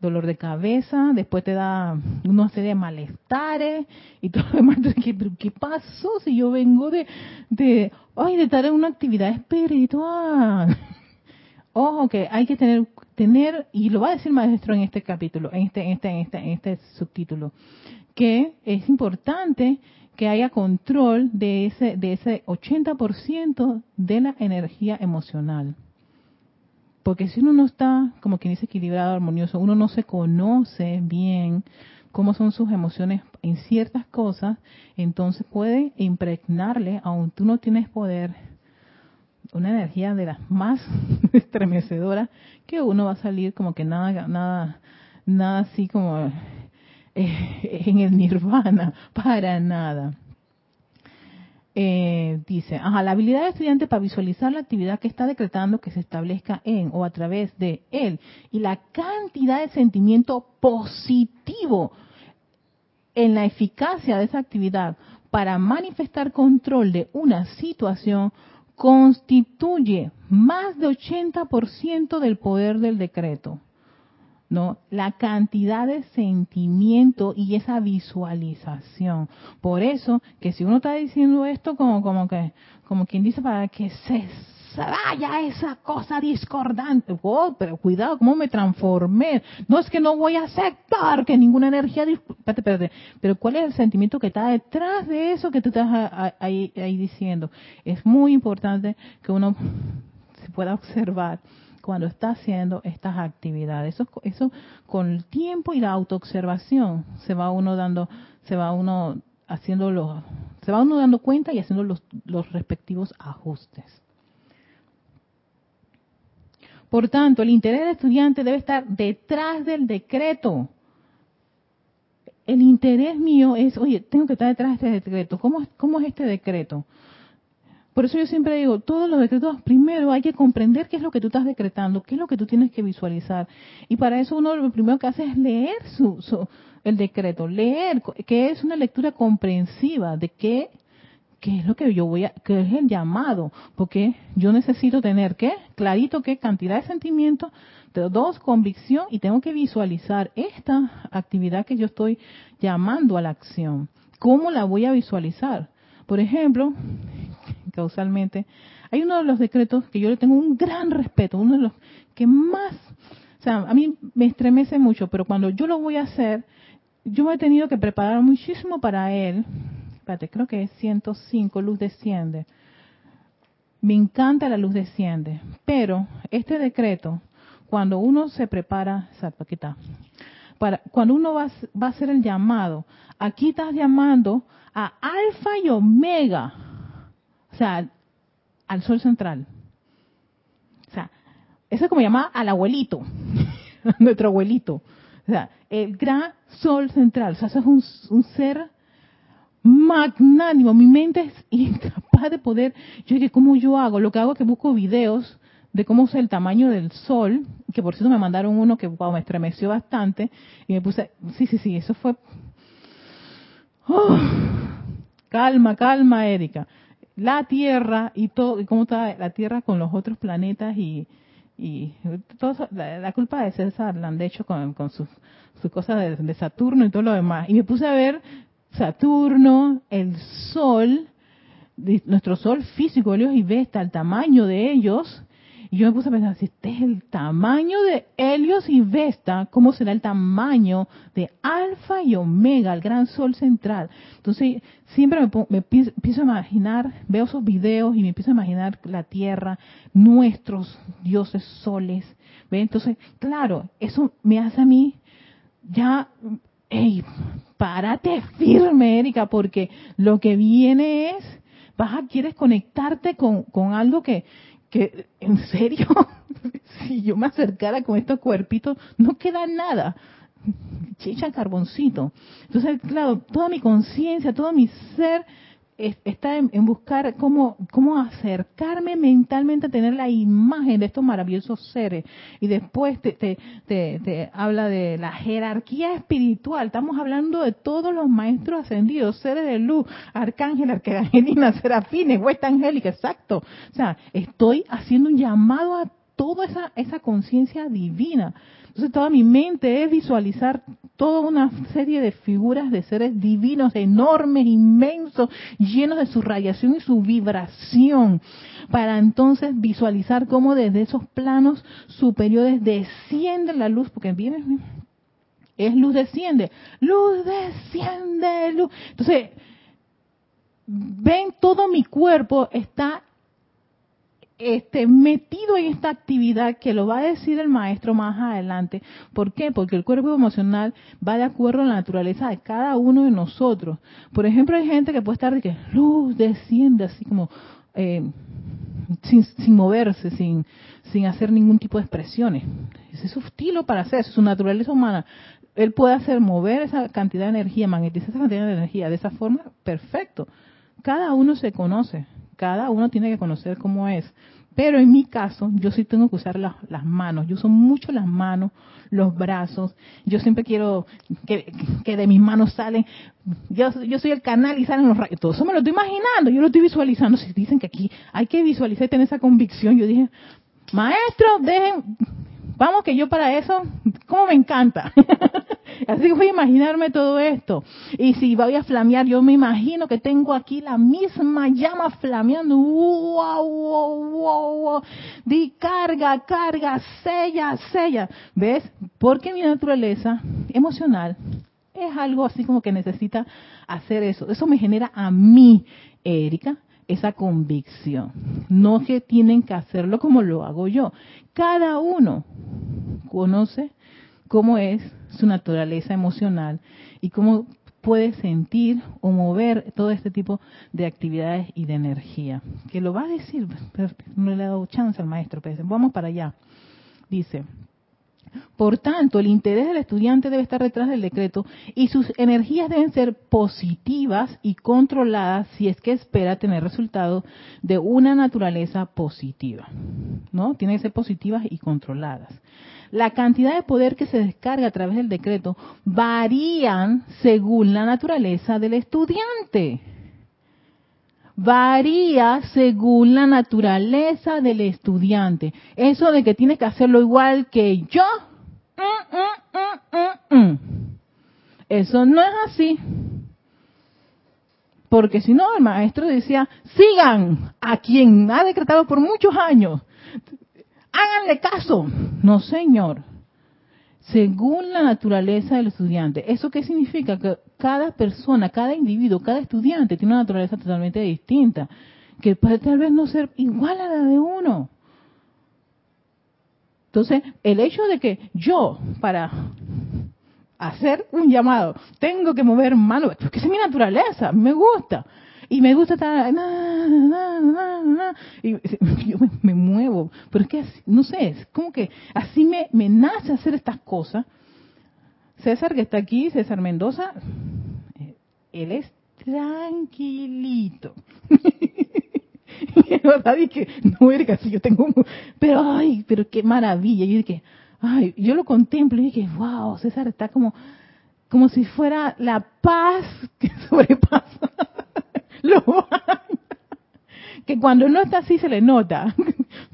Dolor de cabeza, después te da una serie de malestares y todo lo demás. ¿Qué, ¿Qué pasó si yo vengo de, de, ay, de estar en una actividad espiritual? Ojo que hay que tener tener, y lo va a decir maestro en este capítulo, en este, en este, en este, en este subtítulo, que es importante que haya control de ese, de ese 80% de la energía emocional. Porque si uno no está, como quien dice, equilibrado, armonioso, uno no se conoce bien cómo son sus emociones en ciertas cosas, entonces puede impregnarle, aun tú no tienes poder, una energía de las más estremecedoras que uno va a salir como que nada, nada, nada así como eh, en el nirvana, para nada. Eh, dice, ajá, la habilidad del estudiante para visualizar la actividad que está decretando que se establezca en o a través de él y la cantidad de sentimiento positivo en la eficacia de esa actividad para manifestar control de una situación constituye más de 80% del poder del decreto. ¿No? La cantidad de sentimiento y esa visualización. Por eso que si uno está diciendo esto como como que como quien dice para que se vaya esa cosa discordante. Oh, pero cuidado, ¿cómo me transformé? No es que no voy a aceptar que ninguna energía... Espérate, espérate. Pero ¿cuál es el sentimiento que está detrás de eso que tú estás ahí, ahí diciendo? Es muy importante que uno se pueda observar cuando está haciendo estas actividades. Eso, eso con el tiempo y la autoobservación se va uno dando, se va uno haciendo los, se va uno dando cuenta y haciendo los, los respectivos ajustes. Por tanto, el interés del estudiante debe estar detrás del decreto. El interés mío es, oye, tengo que estar detrás de este decreto. ¿Cómo, cómo es este decreto? Por eso yo siempre digo, todos los decretos, primero hay que comprender qué es lo que tú estás decretando, qué es lo que tú tienes que visualizar. Y para eso uno lo primero que hace es leer su, el decreto, leer, que es una lectura comprensiva de qué qué es lo que yo voy a, qué es el llamado, porque yo necesito tener, ¿qué? Clarito qué cantidad de sentimiento, dos, convicción y tengo que visualizar esta actividad que yo estoy llamando a la acción. ¿Cómo la voy a visualizar? Por ejemplo, causalmente, hay uno de los decretos que yo le tengo un gran respeto, uno de los que más, o sea, a mí me estremece mucho, pero cuando yo lo voy a hacer, yo me he tenido que preparar muchísimo para él, creo que es 105, luz desciende. Me encanta la luz desciende, pero este decreto, cuando uno se prepara, exacto, aquí está. para cuando uno va, va a hacer el llamado, aquí estás llamando a alfa y omega, sea, al sol central. O sea, eso es como llamar al abuelito, nuestro abuelito. O sea, el gran sol central. O sea, eso es un, un ser magnánimo. Mi mente es incapaz de poder. Yo dije, ¿cómo yo hago? Lo que hago es que busco videos de cómo es el tamaño del sol, que por cierto me mandaron uno que me estremeció bastante, y me puse, sí, sí, sí, eso fue... Oh, calma, calma, Erika. La Tierra y todo, y cómo está la Tierra con los otros planetas y, y todo la, culpa de César la han hecho con, sus, cosas de, Saturno y todo lo demás. Y me puse a ver Saturno, el Sol, nuestro Sol físico, Helios y Vesta, el tamaño de ellos, y yo me puse a pensar, si este es el tamaño de Helios y Vesta, ¿cómo será el tamaño de Alfa y Omega, el gran sol central? Entonces, siempre me, me empiezo a imaginar, veo esos videos y me empiezo a imaginar la Tierra, nuestros dioses soles. ¿ve? Entonces, claro, eso me hace a mí ya, hey, párate firme, Erika, porque lo que viene es, vas a, quieres conectarte con, con algo que que en serio, si yo me acercara con estos cuerpitos, no queda nada. Chicha carboncito. Entonces, claro, toda mi conciencia, todo mi ser está en, buscar cómo, cómo acercarme mentalmente a tener la imagen de estos maravillosos seres. Y después te, te, te, habla de la jerarquía espiritual. Estamos hablando de todos los maestros ascendidos, seres de luz, arcángel, arcangelina, serafines, huesta angélica, exacto. O sea, estoy haciendo un llamado a toda esa, esa conciencia divina. Entonces toda mi mente es visualizar toda una serie de figuras de seres divinos, enormes, inmensos, llenos de su radiación y su vibración, para entonces visualizar cómo desde esos planos superiores desciende la luz, porque viene, es luz desciende, luz desciende, luz. Entonces, ven todo mi cuerpo está este, metido en esta actividad que lo va a decir el maestro más adelante. ¿Por qué? Porque el cuerpo emocional va de acuerdo a la naturaleza de cada uno de nosotros. Por ejemplo, hay gente que puede estar de que luz desciende así como eh, sin, sin, moverse, sin, sin hacer ningún tipo de expresiones. Ese es su estilo para hacer, su naturaleza humana. Él puede hacer mover esa cantidad de energía, magnetizar esa cantidad de energía de esa forma, perfecto. Cada uno se conoce cada uno tiene que conocer cómo es. Pero en mi caso, yo sí tengo que usar las, manos. Yo uso mucho las manos, los brazos. Yo siempre quiero que, de mis manos salen. Yo, yo soy el canal y salen los rayos. Todo eso me lo estoy imaginando. Yo lo estoy visualizando. Si dicen que aquí hay que visualizar y tener esa convicción, yo dije, maestro, dejen, vamos que yo para eso, ¿cómo me encanta? Así voy a imaginarme todo esto. Y si voy a flamear, yo me imagino que tengo aquí la misma llama flameando. ¡Wow, wow, wow, wow! Di carga, carga, sella, sella. ¿Ves? Porque mi naturaleza emocional es algo así como que necesita hacer eso. Eso me genera a mí, Erika, esa convicción. No que tienen que hacerlo como lo hago yo. Cada uno conoce cómo es su naturaleza emocional y cómo puede sentir o mover todo este tipo de actividades y de energía. Que lo va a decir, pero no le ha dado chance al maestro. Pero vamos para allá. Dice, por tanto, el interés del estudiante debe estar detrás del decreto y sus energías deben ser positivas y controladas si es que espera tener resultados de una naturaleza positiva. ¿No? Tienen que ser positivas y controladas. La cantidad de poder que se descarga a través del decreto varían según la naturaleza del estudiante. Varía según la naturaleza del estudiante. Eso de que tiene que hacerlo igual que yo, mm, mm, mm, eso no es así. Porque si no, el maestro decía, sigan a quien ha decretado por muchos años háganle caso. No, señor. Según la naturaleza del estudiante. ¿Eso qué significa? Que cada persona, cada individuo, cada estudiante tiene una naturaleza totalmente distinta, que puede tal vez no ser igual a la de uno. Entonces, el hecho de que yo, para hacer un llamado, tengo que mover mano, porque es mi naturaleza, me gusta. Y me gusta estar, y yo me, muevo, pero es que, no sé, es como que así me, nace hacer estas cosas. César que está aquí, César Mendoza, él es tranquilito. y verdad dije, no, Erika, si yo tengo, pero ay, pero qué maravilla. Yo dije, ay, yo lo contemplo y dije, wow, César está como, como si fuera la paz que sobrepasa lo que cuando no está así se le nota,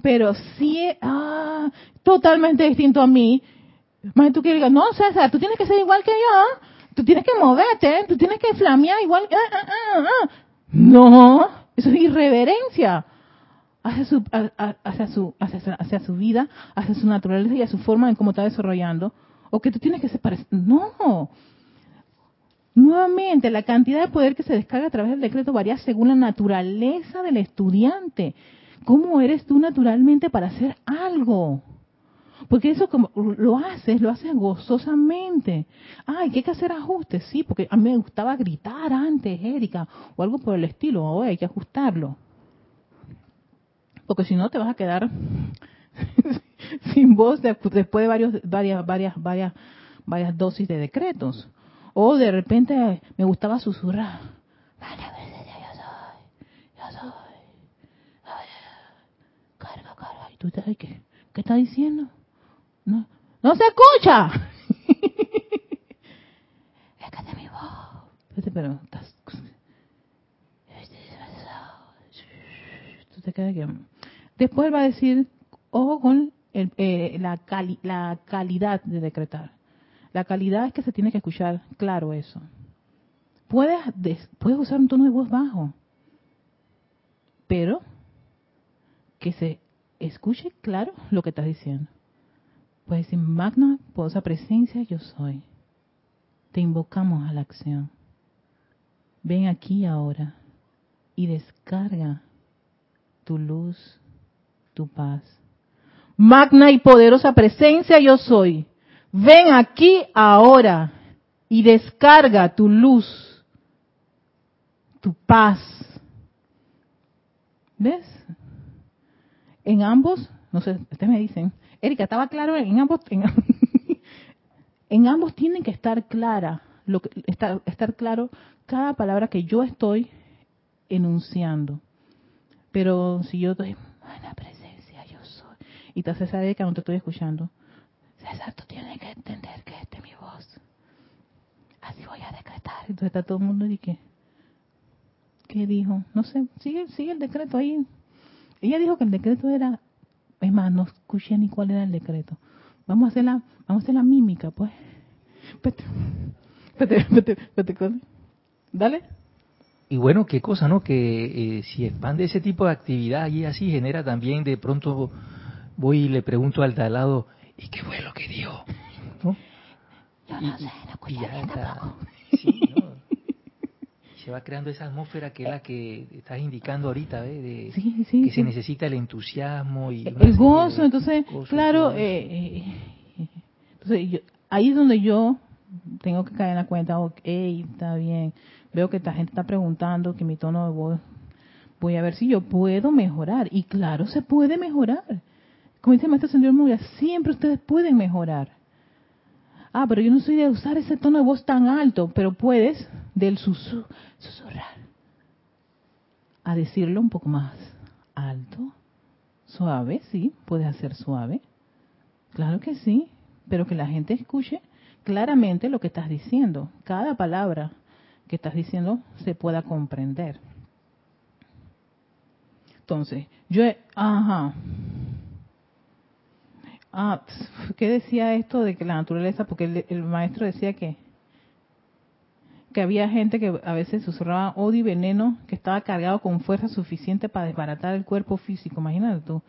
pero sí, ah, totalmente distinto a mí. Más tú que digas, no, César, tú tienes que ser igual que yo, tú tienes que moverte, tú tienes que flamear igual. Ah, ah, ah, no, eso es irreverencia hacia su, hacia su, hacia, su vida, hacia su naturaleza y a su forma en cómo está desarrollando, o que tú tienes que ser No. Nuevamente, la cantidad de poder que se descarga a través del decreto varía según la naturaleza del estudiante. ¿Cómo eres tú naturalmente para hacer algo? Porque eso como lo haces, lo haces gozosamente. Ay, ¿qué hay que hacer ajustes, sí, porque a mí me gustaba gritar antes, Erika, o algo por el estilo, hoy hay que ajustarlo porque si no te vas a quedar sin voz después de varios, varias, varias, varias, varias dosis de decretos. O de repente me gustaba susurrar. Yo soy, yo soy. Carga, carga. ¿Y tú te qué? ¿Qué está diciendo? No, no se escucha. es que mi voz. Pero estás... Tú te quedas que Después va a decir, ojo con eh, la, la calidad de decretar. La calidad es que se tiene que escuchar claro eso. Puedes, puedes usar un tono de voz bajo, pero que se escuche claro lo que estás diciendo. Puedes decir, magna, poderosa presencia, yo soy. Te invocamos a la acción. Ven aquí ahora y descarga tu luz tu paz. Magna y poderosa presencia yo soy. Ven aquí ahora y descarga tu luz, tu paz. ¿Ves? En ambos, no sé, ustedes me dicen, Erika, estaba claro en ambos, en, ambos tienen que estar clara, lo que, estar, estar claro cada palabra que yo estoy enunciando. Pero si yo estoy, y te hace saber que no te estoy escuchando. César, tú tienes que entender que esta es mi voz. Así voy a decretar. Entonces está todo el mundo y que, ¿qué dijo? No sé, sigue, sigue el decreto ahí. Ella dijo que el decreto era, es más, no escuché ni cuál era el decreto. Vamos a hacer la, vamos a hacer la mímica, pues. Vete, vete, vete, Dale. Y bueno, qué cosa, ¿no? Que eh, si expande ese tipo de actividad y así genera también de pronto voy y le pregunto al de lado, ¿y qué fue lo que dijo? ¿No? Yo no sé, no escuché Sí, ¿no? Se va creando esa atmósfera que es la que estás indicando ahorita, ¿ves? De, sí, sí, que se necesita el entusiasmo y... El gozo, entonces, claro, eh, eh, entonces ahí es donde yo tengo que caer en la cuenta, ok, está bien, veo que esta gente está preguntando, que mi tono de voz, voy a ver si yo puedo mejorar. Y claro, se puede mejorar como dice el maestro Señor Muria, siempre ustedes pueden mejorar. Ah, pero yo no soy de usar ese tono de voz tan alto, pero puedes del susurrar a decirlo un poco más alto, suave, sí, puedes hacer suave. Claro que sí, pero que la gente escuche claramente lo que estás diciendo. Cada palabra que estás diciendo se pueda comprender. Entonces, yo, ajá, Ah, ¿qué decía esto de que la naturaleza? Porque el, maestro decía que que había gente que a veces susurraba odio y veneno que estaba cargado con fuerza suficiente para desbaratar el cuerpo físico. Imagínate tú.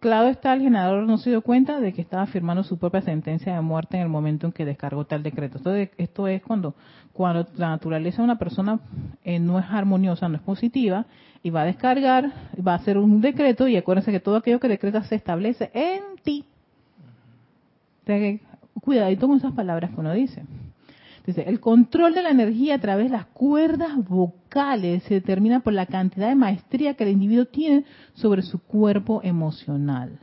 Claro está, el generador no se dio cuenta de que estaba firmando su propia sentencia de muerte en el momento en que descargó tal decreto. Entonces, esto es cuando, cuando la naturaleza de una persona eh, no es armoniosa, no es positiva, y va a descargar, va a hacer un decreto, y acuérdense que todo aquello que decreta se establece en ti. cuidadito con esas palabras que uno dice. El control de la energía a través de las cuerdas vocales se determina por la cantidad de maestría que el individuo tiene sobre su cuerpo emocional.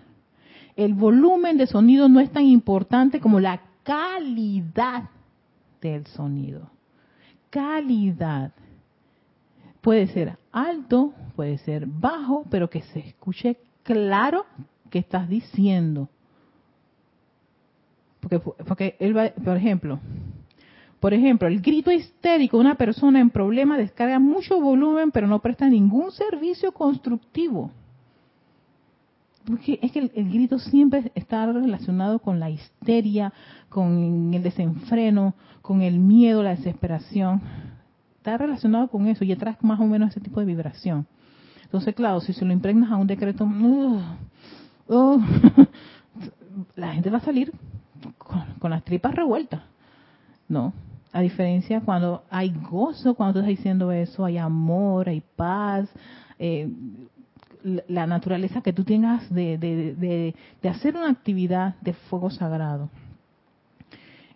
El volumen de sonido no es tan importante como la calidad del sonido. Calidad. Puede ser alto, puede ser bajo, pero que se escuche claro que estás diciendo. Porque, porque él va, por ejemplo, por ejemplo, el grito histérico de una persona en problema descarga mucho volumen, pero no presta ningún servicio constructivo. Porque es que el, grito siempre está relacionado con la histeria, con el desenfreno, con el miedo, la desesperación. Está relacionado con eso y atrás más o menos ese tipo de vibración. Entonces, claro, si se lo impregnas a un decreto, uh, uh, la gente va a salir con, con las tripas revueltas. No, a diferencia cuando hay gozo, cuando estás diciendo eso, hay amor, hay paz, eh, la naturaleza que tú tengas de, de, hacer una actividad de fuego sagrado.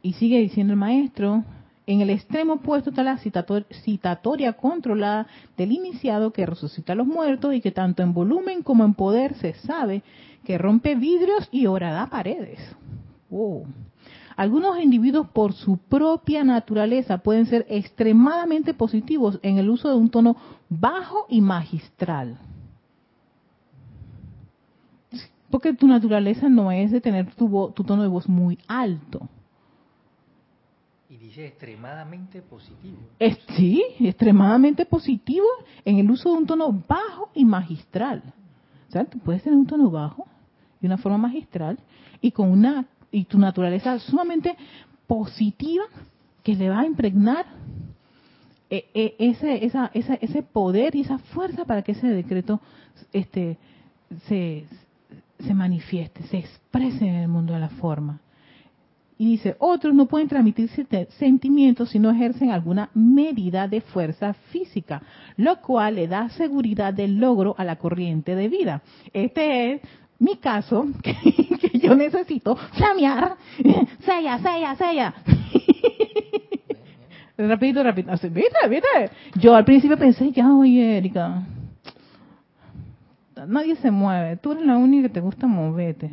Y sigue diciendo el maestro, en el extremo opuesto está la citatoria controlada del iniciado que resucita a los muertos y que tanto en volumen como en poder se sabe que rompe vidrios y horada paredes. Oh. Algunos individuos por su propia naturaleza pueden ser extremadamente positivos en el uso de un tono bajo y magistral. Porque tu naturaleza no es de tener tu, tono de voz muy alto. Y dice extremadamente positivo. sí, extremadamente positivo en el uso de un tono bajo y magistral. O sea, tú puedes tener un tono bajo y una forma magistral y con una y tu naturaleza sumamente positiva que le va a impregnar eh, eh, ese, esa, ese poder y esa fuerza para que ese decreto este, se, se manifieste, se exprese en el mundo de la forma. Y dice, otros no pueden transmitir sentimientos si no ejercen alguna medida de fuerza física, lo cual le da seguridad del logro a la corriente de vida. Este es mi caso, necesito flamear, sella, sella, sella. rapidito, rapidito. ¿Viste? Yo al principio pensé que, oye, Erika, nadie se mueve. Tú eres la única que te gusta moverte.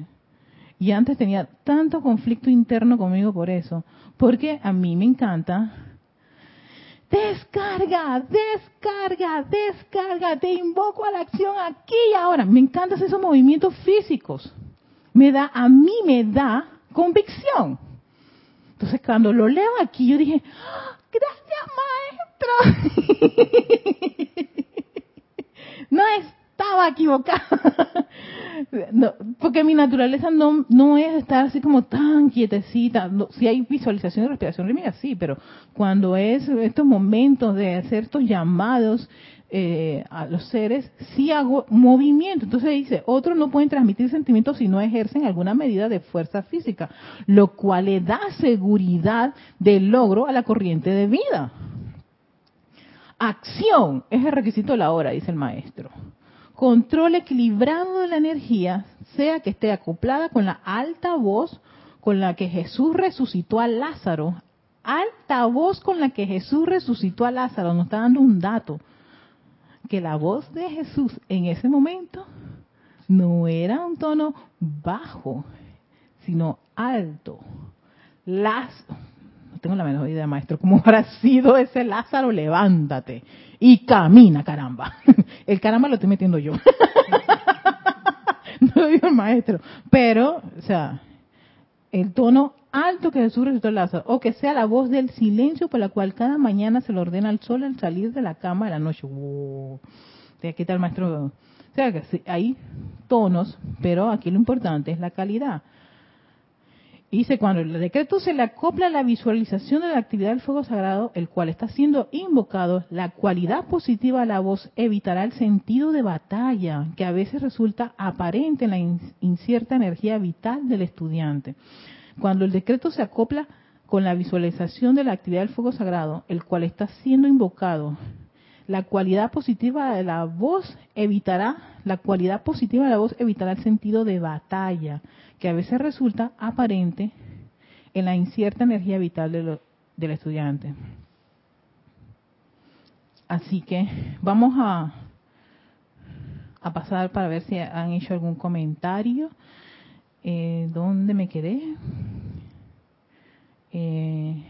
Y antes tenía tanto conflicto interno conmigo por eso. Porque a mí me encanta descarga, descarga, descarga, te invoco a la acción aquí y ahora. Me encantan esos movimientos físicos. Me da, a mí me da convicción. Entonces cuando lo leo aquí, yo dije, ¡Ah, gracias maestro. no estaba equivocada. porque mi naturaleza no, no es estar así como tan quietecita. si hay visualización de respiración rítmica, sí, pero cuando es estos momentos de hacer estos llamados eh, a los seres, sí hago movimiento. Entonces dice, otros no pueden transmitir sentimientos si no ejercen alguna medida de fuerza física, lo cual le da seguridad del logro a la corriente de vida. Acción es el requisito de la hora, dice el maestro control equilibrado de la energía, sea que esté acoplada con la alta voz con la que Jesús resucitó a Lázaro. Alta voz con la que Jesús resucitó a Lázaro. Nos está dando un dato. Que la voz de Jesús en ese momento no era un tono bajo, sino alto. Lázaro, no tengo la menor idea, maestro, cómo habrá sido ese Lázaro, levántate y camina, caramba. El caramba lo estoy metiendo yo. no lo digo el maestro. Pero, o sea, el tono alto que Jesús resucitó Lázaro, o que sea la voz del silencio por la cual cada mañana se le ordena al sol al salir de la cama de la noche. Wow. Aquí está el maestro. O sea, que hay tonos, pero aquí lo importante es la calidad. Dice, cuando el decreto se le acopla a la visualización de la actividad del fuego sagrado, el cual está siendo invocado, la cualidad positiva de la voz evitará el sentido de batalla que a veces resulta aparente en la incierta energía vital del estudiante. Cuando el decreto se acopla con la visualización de la actividad del fuego sagrado, el cual está siendo invocado, la cualidad positiva de la voz evitará, la cualidad positiva de la voz evitará el sentido de batalla que a veces resulta aparente en la incierta energía vital del estudiante. Así que vamos a, a pasar para ver si han hecho algún comentario. Eh, ¿Dónde me quedé? Eh,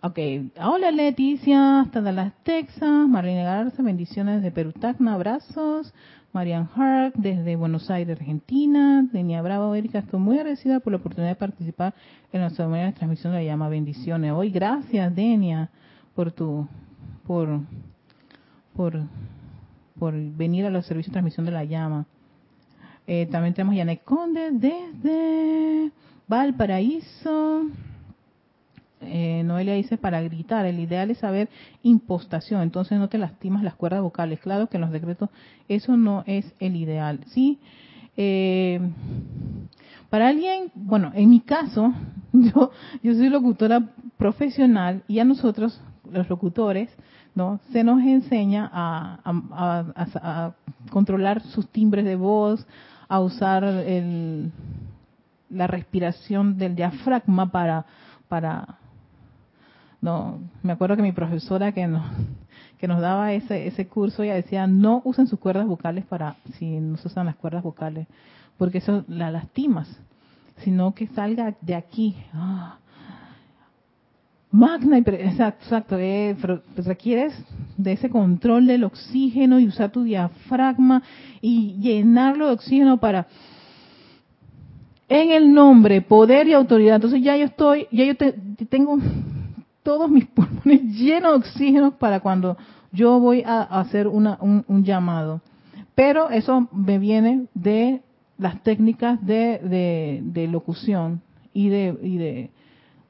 Ok, hola Leticia, hasta Dallas, Texas, Marlene Garza, bendiciones de Perú, Tacna, abrazos, Marian Hart desde Buenos Aires, Argentina, Denia Bravo, Erika, estoy muy agradecida por la oportunidad de participar en la ceremonia de transmisión de la llama, bendiciones. Hoy, gracias Denia por tu, por, por, por venir a los servicios de transmisión de la llama. Eh, también tenemos Yanek Conde desde Valparaíso eh, Noelia dice para gritar, el ideal es saber impostación, entonces no te lastimas las cuerdas vocales. Claro que en los decretos eso no es el ideal, ¿sí? Eh, para alguien, bueno, en mi caso, yo, yo soy locutora profesional y a nosotros, los locutores, ¿no? Se nos enseña a, controlar sus timbres de voz, a usar el, la respiración del diafragma para, para no, me acuerdo que mi profesora que nos, que nos daba ese, ese curso, ella decía, no usen sus cuerdas vocales para, si no se usan las cuerdas vocales, porque eso la lastimas, sino que salga de aquí. Ah. Magna, exacto, exacto eh, requieres de ese control del oxígeno y usar tu diafragma y llenarlo de oxígeno para en el nombre, poder y autoridad. Entonces ya yo estoy, ya yo tengo todos mis pulmones llenos de oxígeno para cuando yo voy a hacer una, un, llamado. Pero eso me viene de las técnicas de, de, locución y de, y de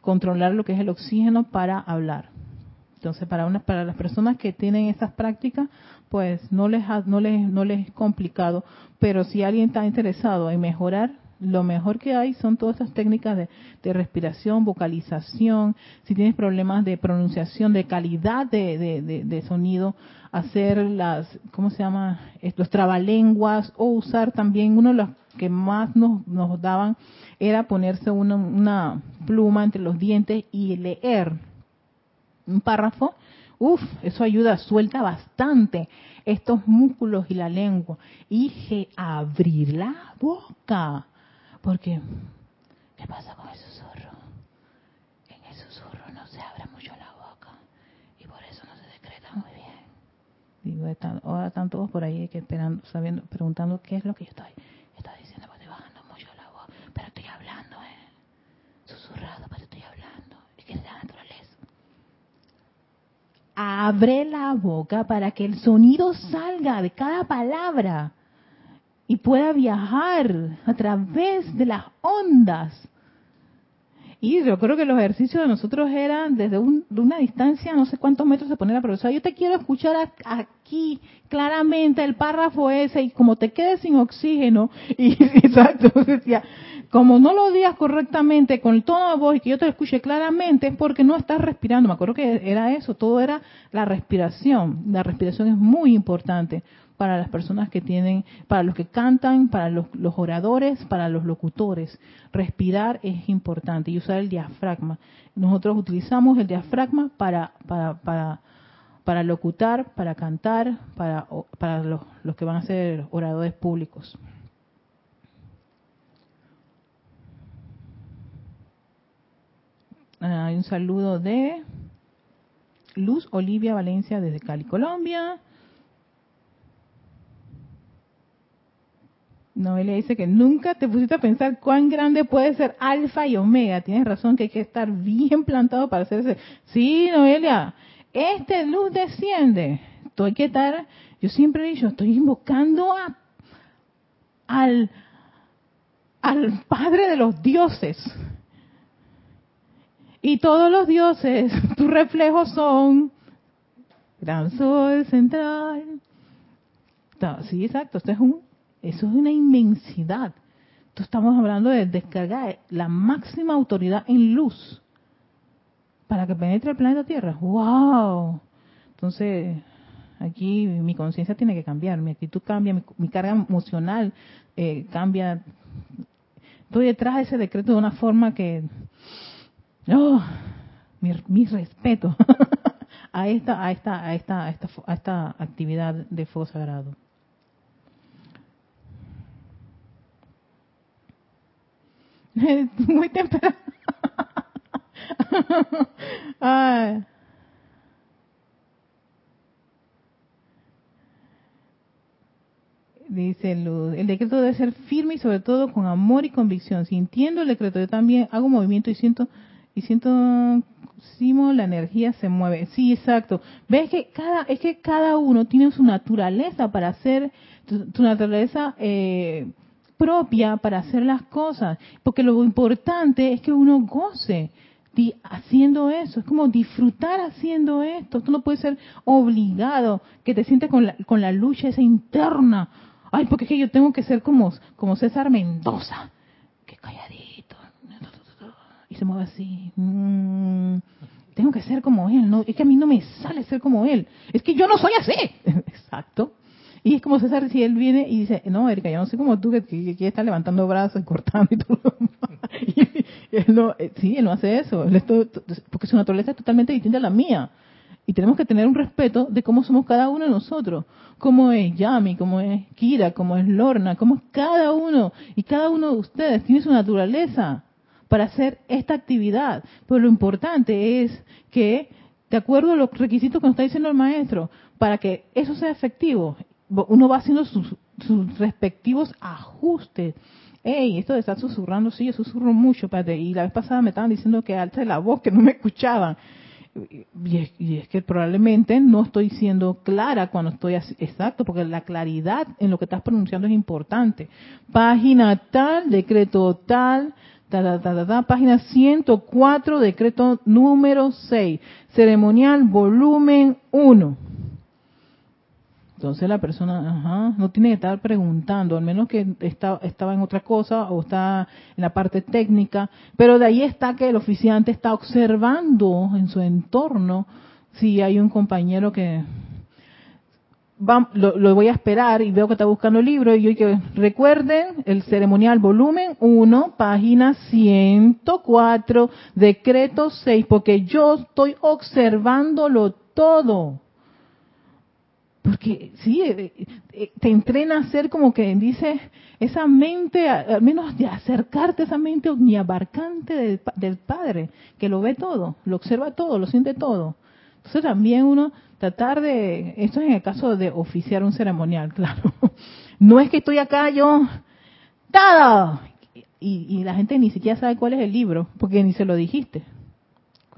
controlar lo que es el oxígeno para hablar. Entonces, para, una, para las personas que tienen esas prácticas, pues no les, no, les, no les es complicado, pero si alguien está interesado en mejorar lo mejor que hay son todas estas técnicas de, respiración, vocalización, si tienes problemas de pronunciación, de calidad de, sonido, hacer las, ¿cómo se llama? Los trabalenguas o usar también uno de los que más nos, nos daban era ponerse una, una pluma entre los dientes y leer un párrafo. Uf, eso ayuda, suelta bastante estos músculos y la lengua. Y abrir la boca porque, ¿qué pasa con el susurro? En el susurro no se abre mucho la boca y por eso no se decreta muy bien. Digo, ahora están todos por ahí que esperando, sabiendo, preguntando qué es lo que yo estoy, estoy diciendo, porque estoy bajando mucho la voz, pero estoy hablando, ¿eh? Susurrado, pero estoy hablando. Es que es la naturaleza. Abre la boca para que el sonido salga de cada palabra y pueda viajar a través de las ondas. Y yo creo que los ejercicios de nosotros eran desde una distancia, no sé cuántos metros se pone la profesora. Yo te quiero escuchar aquí claramente el párrafo ese y como te quedes sin oxígeno, y exacto, decía, como no lo digas correctamente con el tono de voz y que yo te escuche claramente es porque no estás respirando. Me acuerdo que era eso, todo era la respiración. La respiración es muy importante para las personas que tienen, para los que cantan, para los, oradores, para los locutores. Respirar es importante y usar el diafragma. Nosotros utilizamos el diafragma para, para, para, para locutar, para cantar, para, para los, los que van a ser oradores públicos. Hay un saludo de Luz Olivia Valencia desde Cali, Colombia. Noelia dice que nunca te pusiste a pensar cuán grande puede ser alfa y omega. Tienes razón que hay que estar bien plantado para hacerse. Sí, Noelia, este luz desciende. Estoy que estar, yo siempre he dicho, estoy invocando a, al, al Padre de los dioses. Y todos los dioses, tus reflejos son Gran Sol Central. Sí, exacto, este es un eso es una inmensidad. Entonces estamos hablando de descargar la máxima autoridad en luz para que penetre el planeta Tierra. ¡Wow! Entonces, Aquí mi conciencia tiene que cambiar, mi actitud cambia, mi, carga emocional eh, cambia. Estoy detrás de ese decreto de una forma que, oh, mi, respeto a esta, a esta, a esta, a esta, a esta actividad de fuego sagrado. Muy temprano. Dice Luz, el decreto debe ser firme y sobre todo con amor y convicción. Sintiendo el decreto, yo también hago movimiento y siento, y siento, Simo, la energía se mueve. Sí, exacto. Ves que cada, es que cada uno tiene su naturaleza para hacer, su, naturaleza eh, propia para hacer las cosas. Porque lo importante es que uno goce haciendo eso. Es como disfrutar haciendo esto. Tú no puedes ser obligado, que te sientes con la, con la lucha esa interna Ay, porque es que yo tengo que ser como, como César Mendoza, que calladito, y se mueve así. Mm, tengo que ser como él, no, es que a mí no me sale ser como él, es que yo no soy así. Exacto. Y es como César, si él viene y dice, no, Erika, yo no soy como tú, que, que, está levantando brazos y cortando y todo. y, él no, eh, sí, él no hace eso, porque su naturaleza es totalmente distinta a la mía. Y tenemos que tener un respeto de cómo somos cada uno de nosotros. Cómo es Yami, cómo es Kira, cómo es Lorna, cómo es cada uno. Y cada uno de ustedes tiene su naturaleza para hacer esta actividad. Pero lo importante es que, de acuerdo a los requisitos que nos está diciendo el maestro, para que eso sea efectivo, uno va haciendo sus, respectivos ajustes. Ey, esto de estar susurrando, sí, yo susurro mucho, padre. Y la vez pasada me estaban diciendo que alza la voz, que no me escuchaban y es, que probablemente no estoy siendo clara cuando estoy así, exacto, porque la claridad en lo que estás pronunciando es importante. Página tal, decreto tal, ta, ta, ta, página 104, decreto número 6, ceremonial volumen 1. Entonces la persona no tiene que estar preguntando, al menos que está, estaba en otra cosa o está en la parte técnica, pero de ahí está que el oficiante está observando en su entorno si hay un compañero que lo, voy a esperar y veo que está buscando el libro y yo que recuerden el ceremonial volumen 1, página 104, decreto 6, porque yo estoy observándolo todo. Porque sí, eh, eh, te entrena a ser como que dice esa mente, al menos de acercarte a esa mente omniabarcante del, del Padre, que lo ve todo, lo observa todo, lo siente todo. Entonces también uno tratar de, esto es en el caso de oficiar un ceremonial, claro. No es que estoy acá yo, todo, y, y la gente ni siquiera sabe cuál es el libro, porque ni se lo dijiste.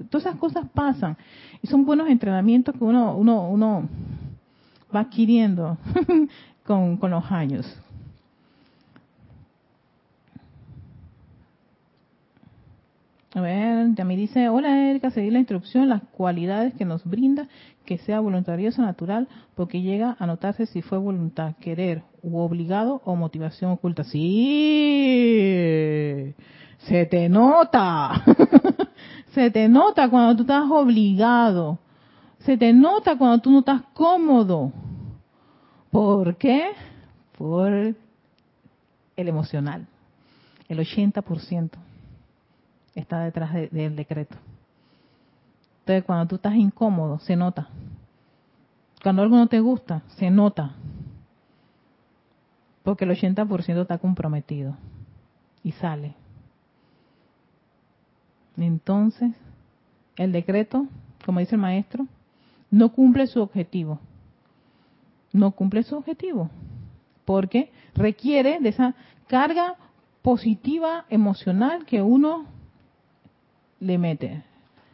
Todas esas cosas pasan y son buenos entrenamientos que uno, uno, uno va adquiriendo con, con los años. A ver, ya me dice, hola Erika, seguir la instrucción, las cualidades que nos brinda, que sea voluntarioso natural, porque llega a notarse si fue voluntad, querer, u obligado o motivación oculta. Sí, se te nota, se te nota cuando tú estás obligado, se te nota cuando tú no estás cómodo. ¿Por qué? Por el emocional. El 80% está detrás del decreto. Entonces, cuando tú estás incómodo, se nota. Cuando algo no te gusta, se nota. Porque el 80% está comprometido y sale. Entonces, el decreto, como dice el maestro, no cumple su objetivo. No cumple su objetivo. Porque requiere de esa carga positiva emocional que uno le mete,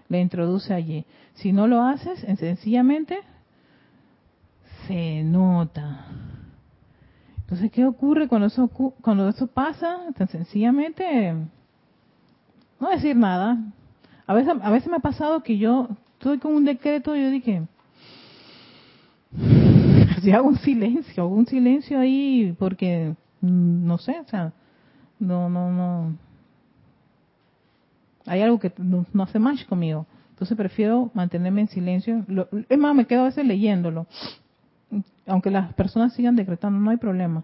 le introduce allí. Si no lo haces, sencillamente se nota. Entonces, ¿qué ocurre cuando eso, cuando eso pasa? Tan sencillamente, no decir nada. A veces, a veces me ha pasado que yo estoy con un decreto yo dije, si hago un silencio, hago un silencio ahí porque, mm, no sé, o sea, no, no, no, hay algo que no, hace match conmigo. Entonces prefiero mantenerme en silencio. es más, me quedo a veces leyéndolo. Aunque las personas sigan decretando, no hay problema.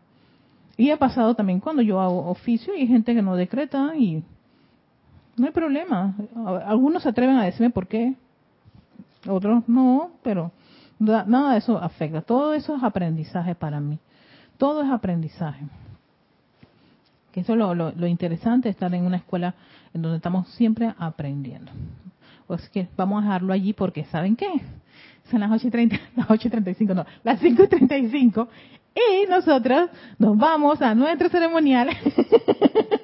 Y ha pasado también cuando yo hago oficio y hay gente que no decreta y no hay problema. Algunos se atreven a decirme por qué, otros no, pero nada de eso afecta. Todo eso es aprendizaje para mí. Todo es aprendizaje. Que eso es lo, lo, interesante de estar en una escuela en donde estamos siempre aprendiendo. Pues que vamos a dejarlo allí porque ¿saben qué? Son las 8.30, las 8.35, no, las 5.35 y nosotros nos vamos a nuestro ceremonial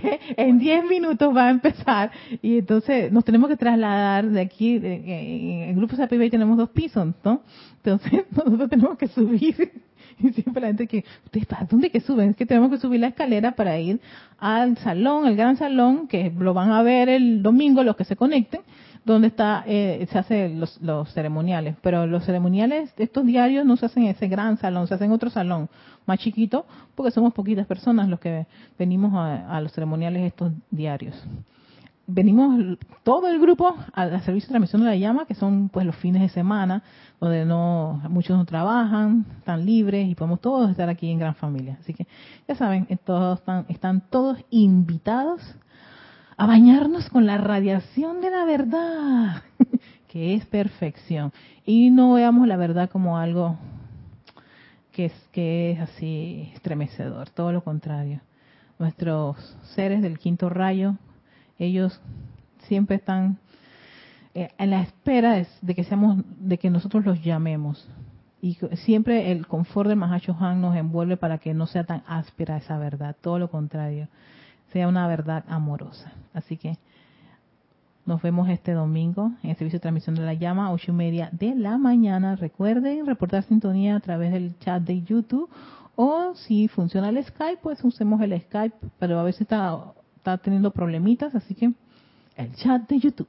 que en 10 minutos va a empezar y entonces nos tenemos que trasladar de aquí, en el grupo Sapibay tenemos dos pisos, ¿no? Entonces nosotros tenemos que subir y siempre la gente que, ¿ustedes para dónde que suben? Es que tenemos que subir la escalera para ir al salón, el gran salón, que lo van a ver el domingo los que se conecten, donde está eh, se hacen los, los, ceremoniales. Pero los ceremoniales, estos diarios no se hacen en ese gran salón, se hacen en otro salón más chiquito, porque somos poquitas personas los que venimos a, los ceremoniales estos diarios. Venimos todo el grupo al servicio de transmisión de la llama, que son pues los fines de semana, donde no muchos no trabajan, están libres y podemos todos estar aquí en gran familia. Así que ya saben, todos están, están todos invitados a bañarnos con la radiación de la verdad, que es perfección. Y no veamos la verdad como algo que es, que es así estremecedor, todo lo contrario. Nuestros seres del quinto rayo, ellos siempre están eh, en la espera de, que seamos, de que nosotros los llamemos. Y siempre el confort del Mahacho Han nos envuelve para que no sea tan áspera esa verdad, todo lo contrario sea una verdad amorosa. Así que nos vemos este domingo en el servicio de transmisión de la llama, ocho y media de la mañana. Recuerden reportar sintonía a través del chat de YouTube o si funciona el Skype, pues usemos el Skype, pero a veces está, está teniendo problemitas, así que el chat de YouTube.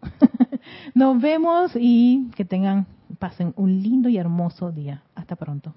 Nos vemos y que tengan, pasen un lindo y hermoso día. Hasta pronto.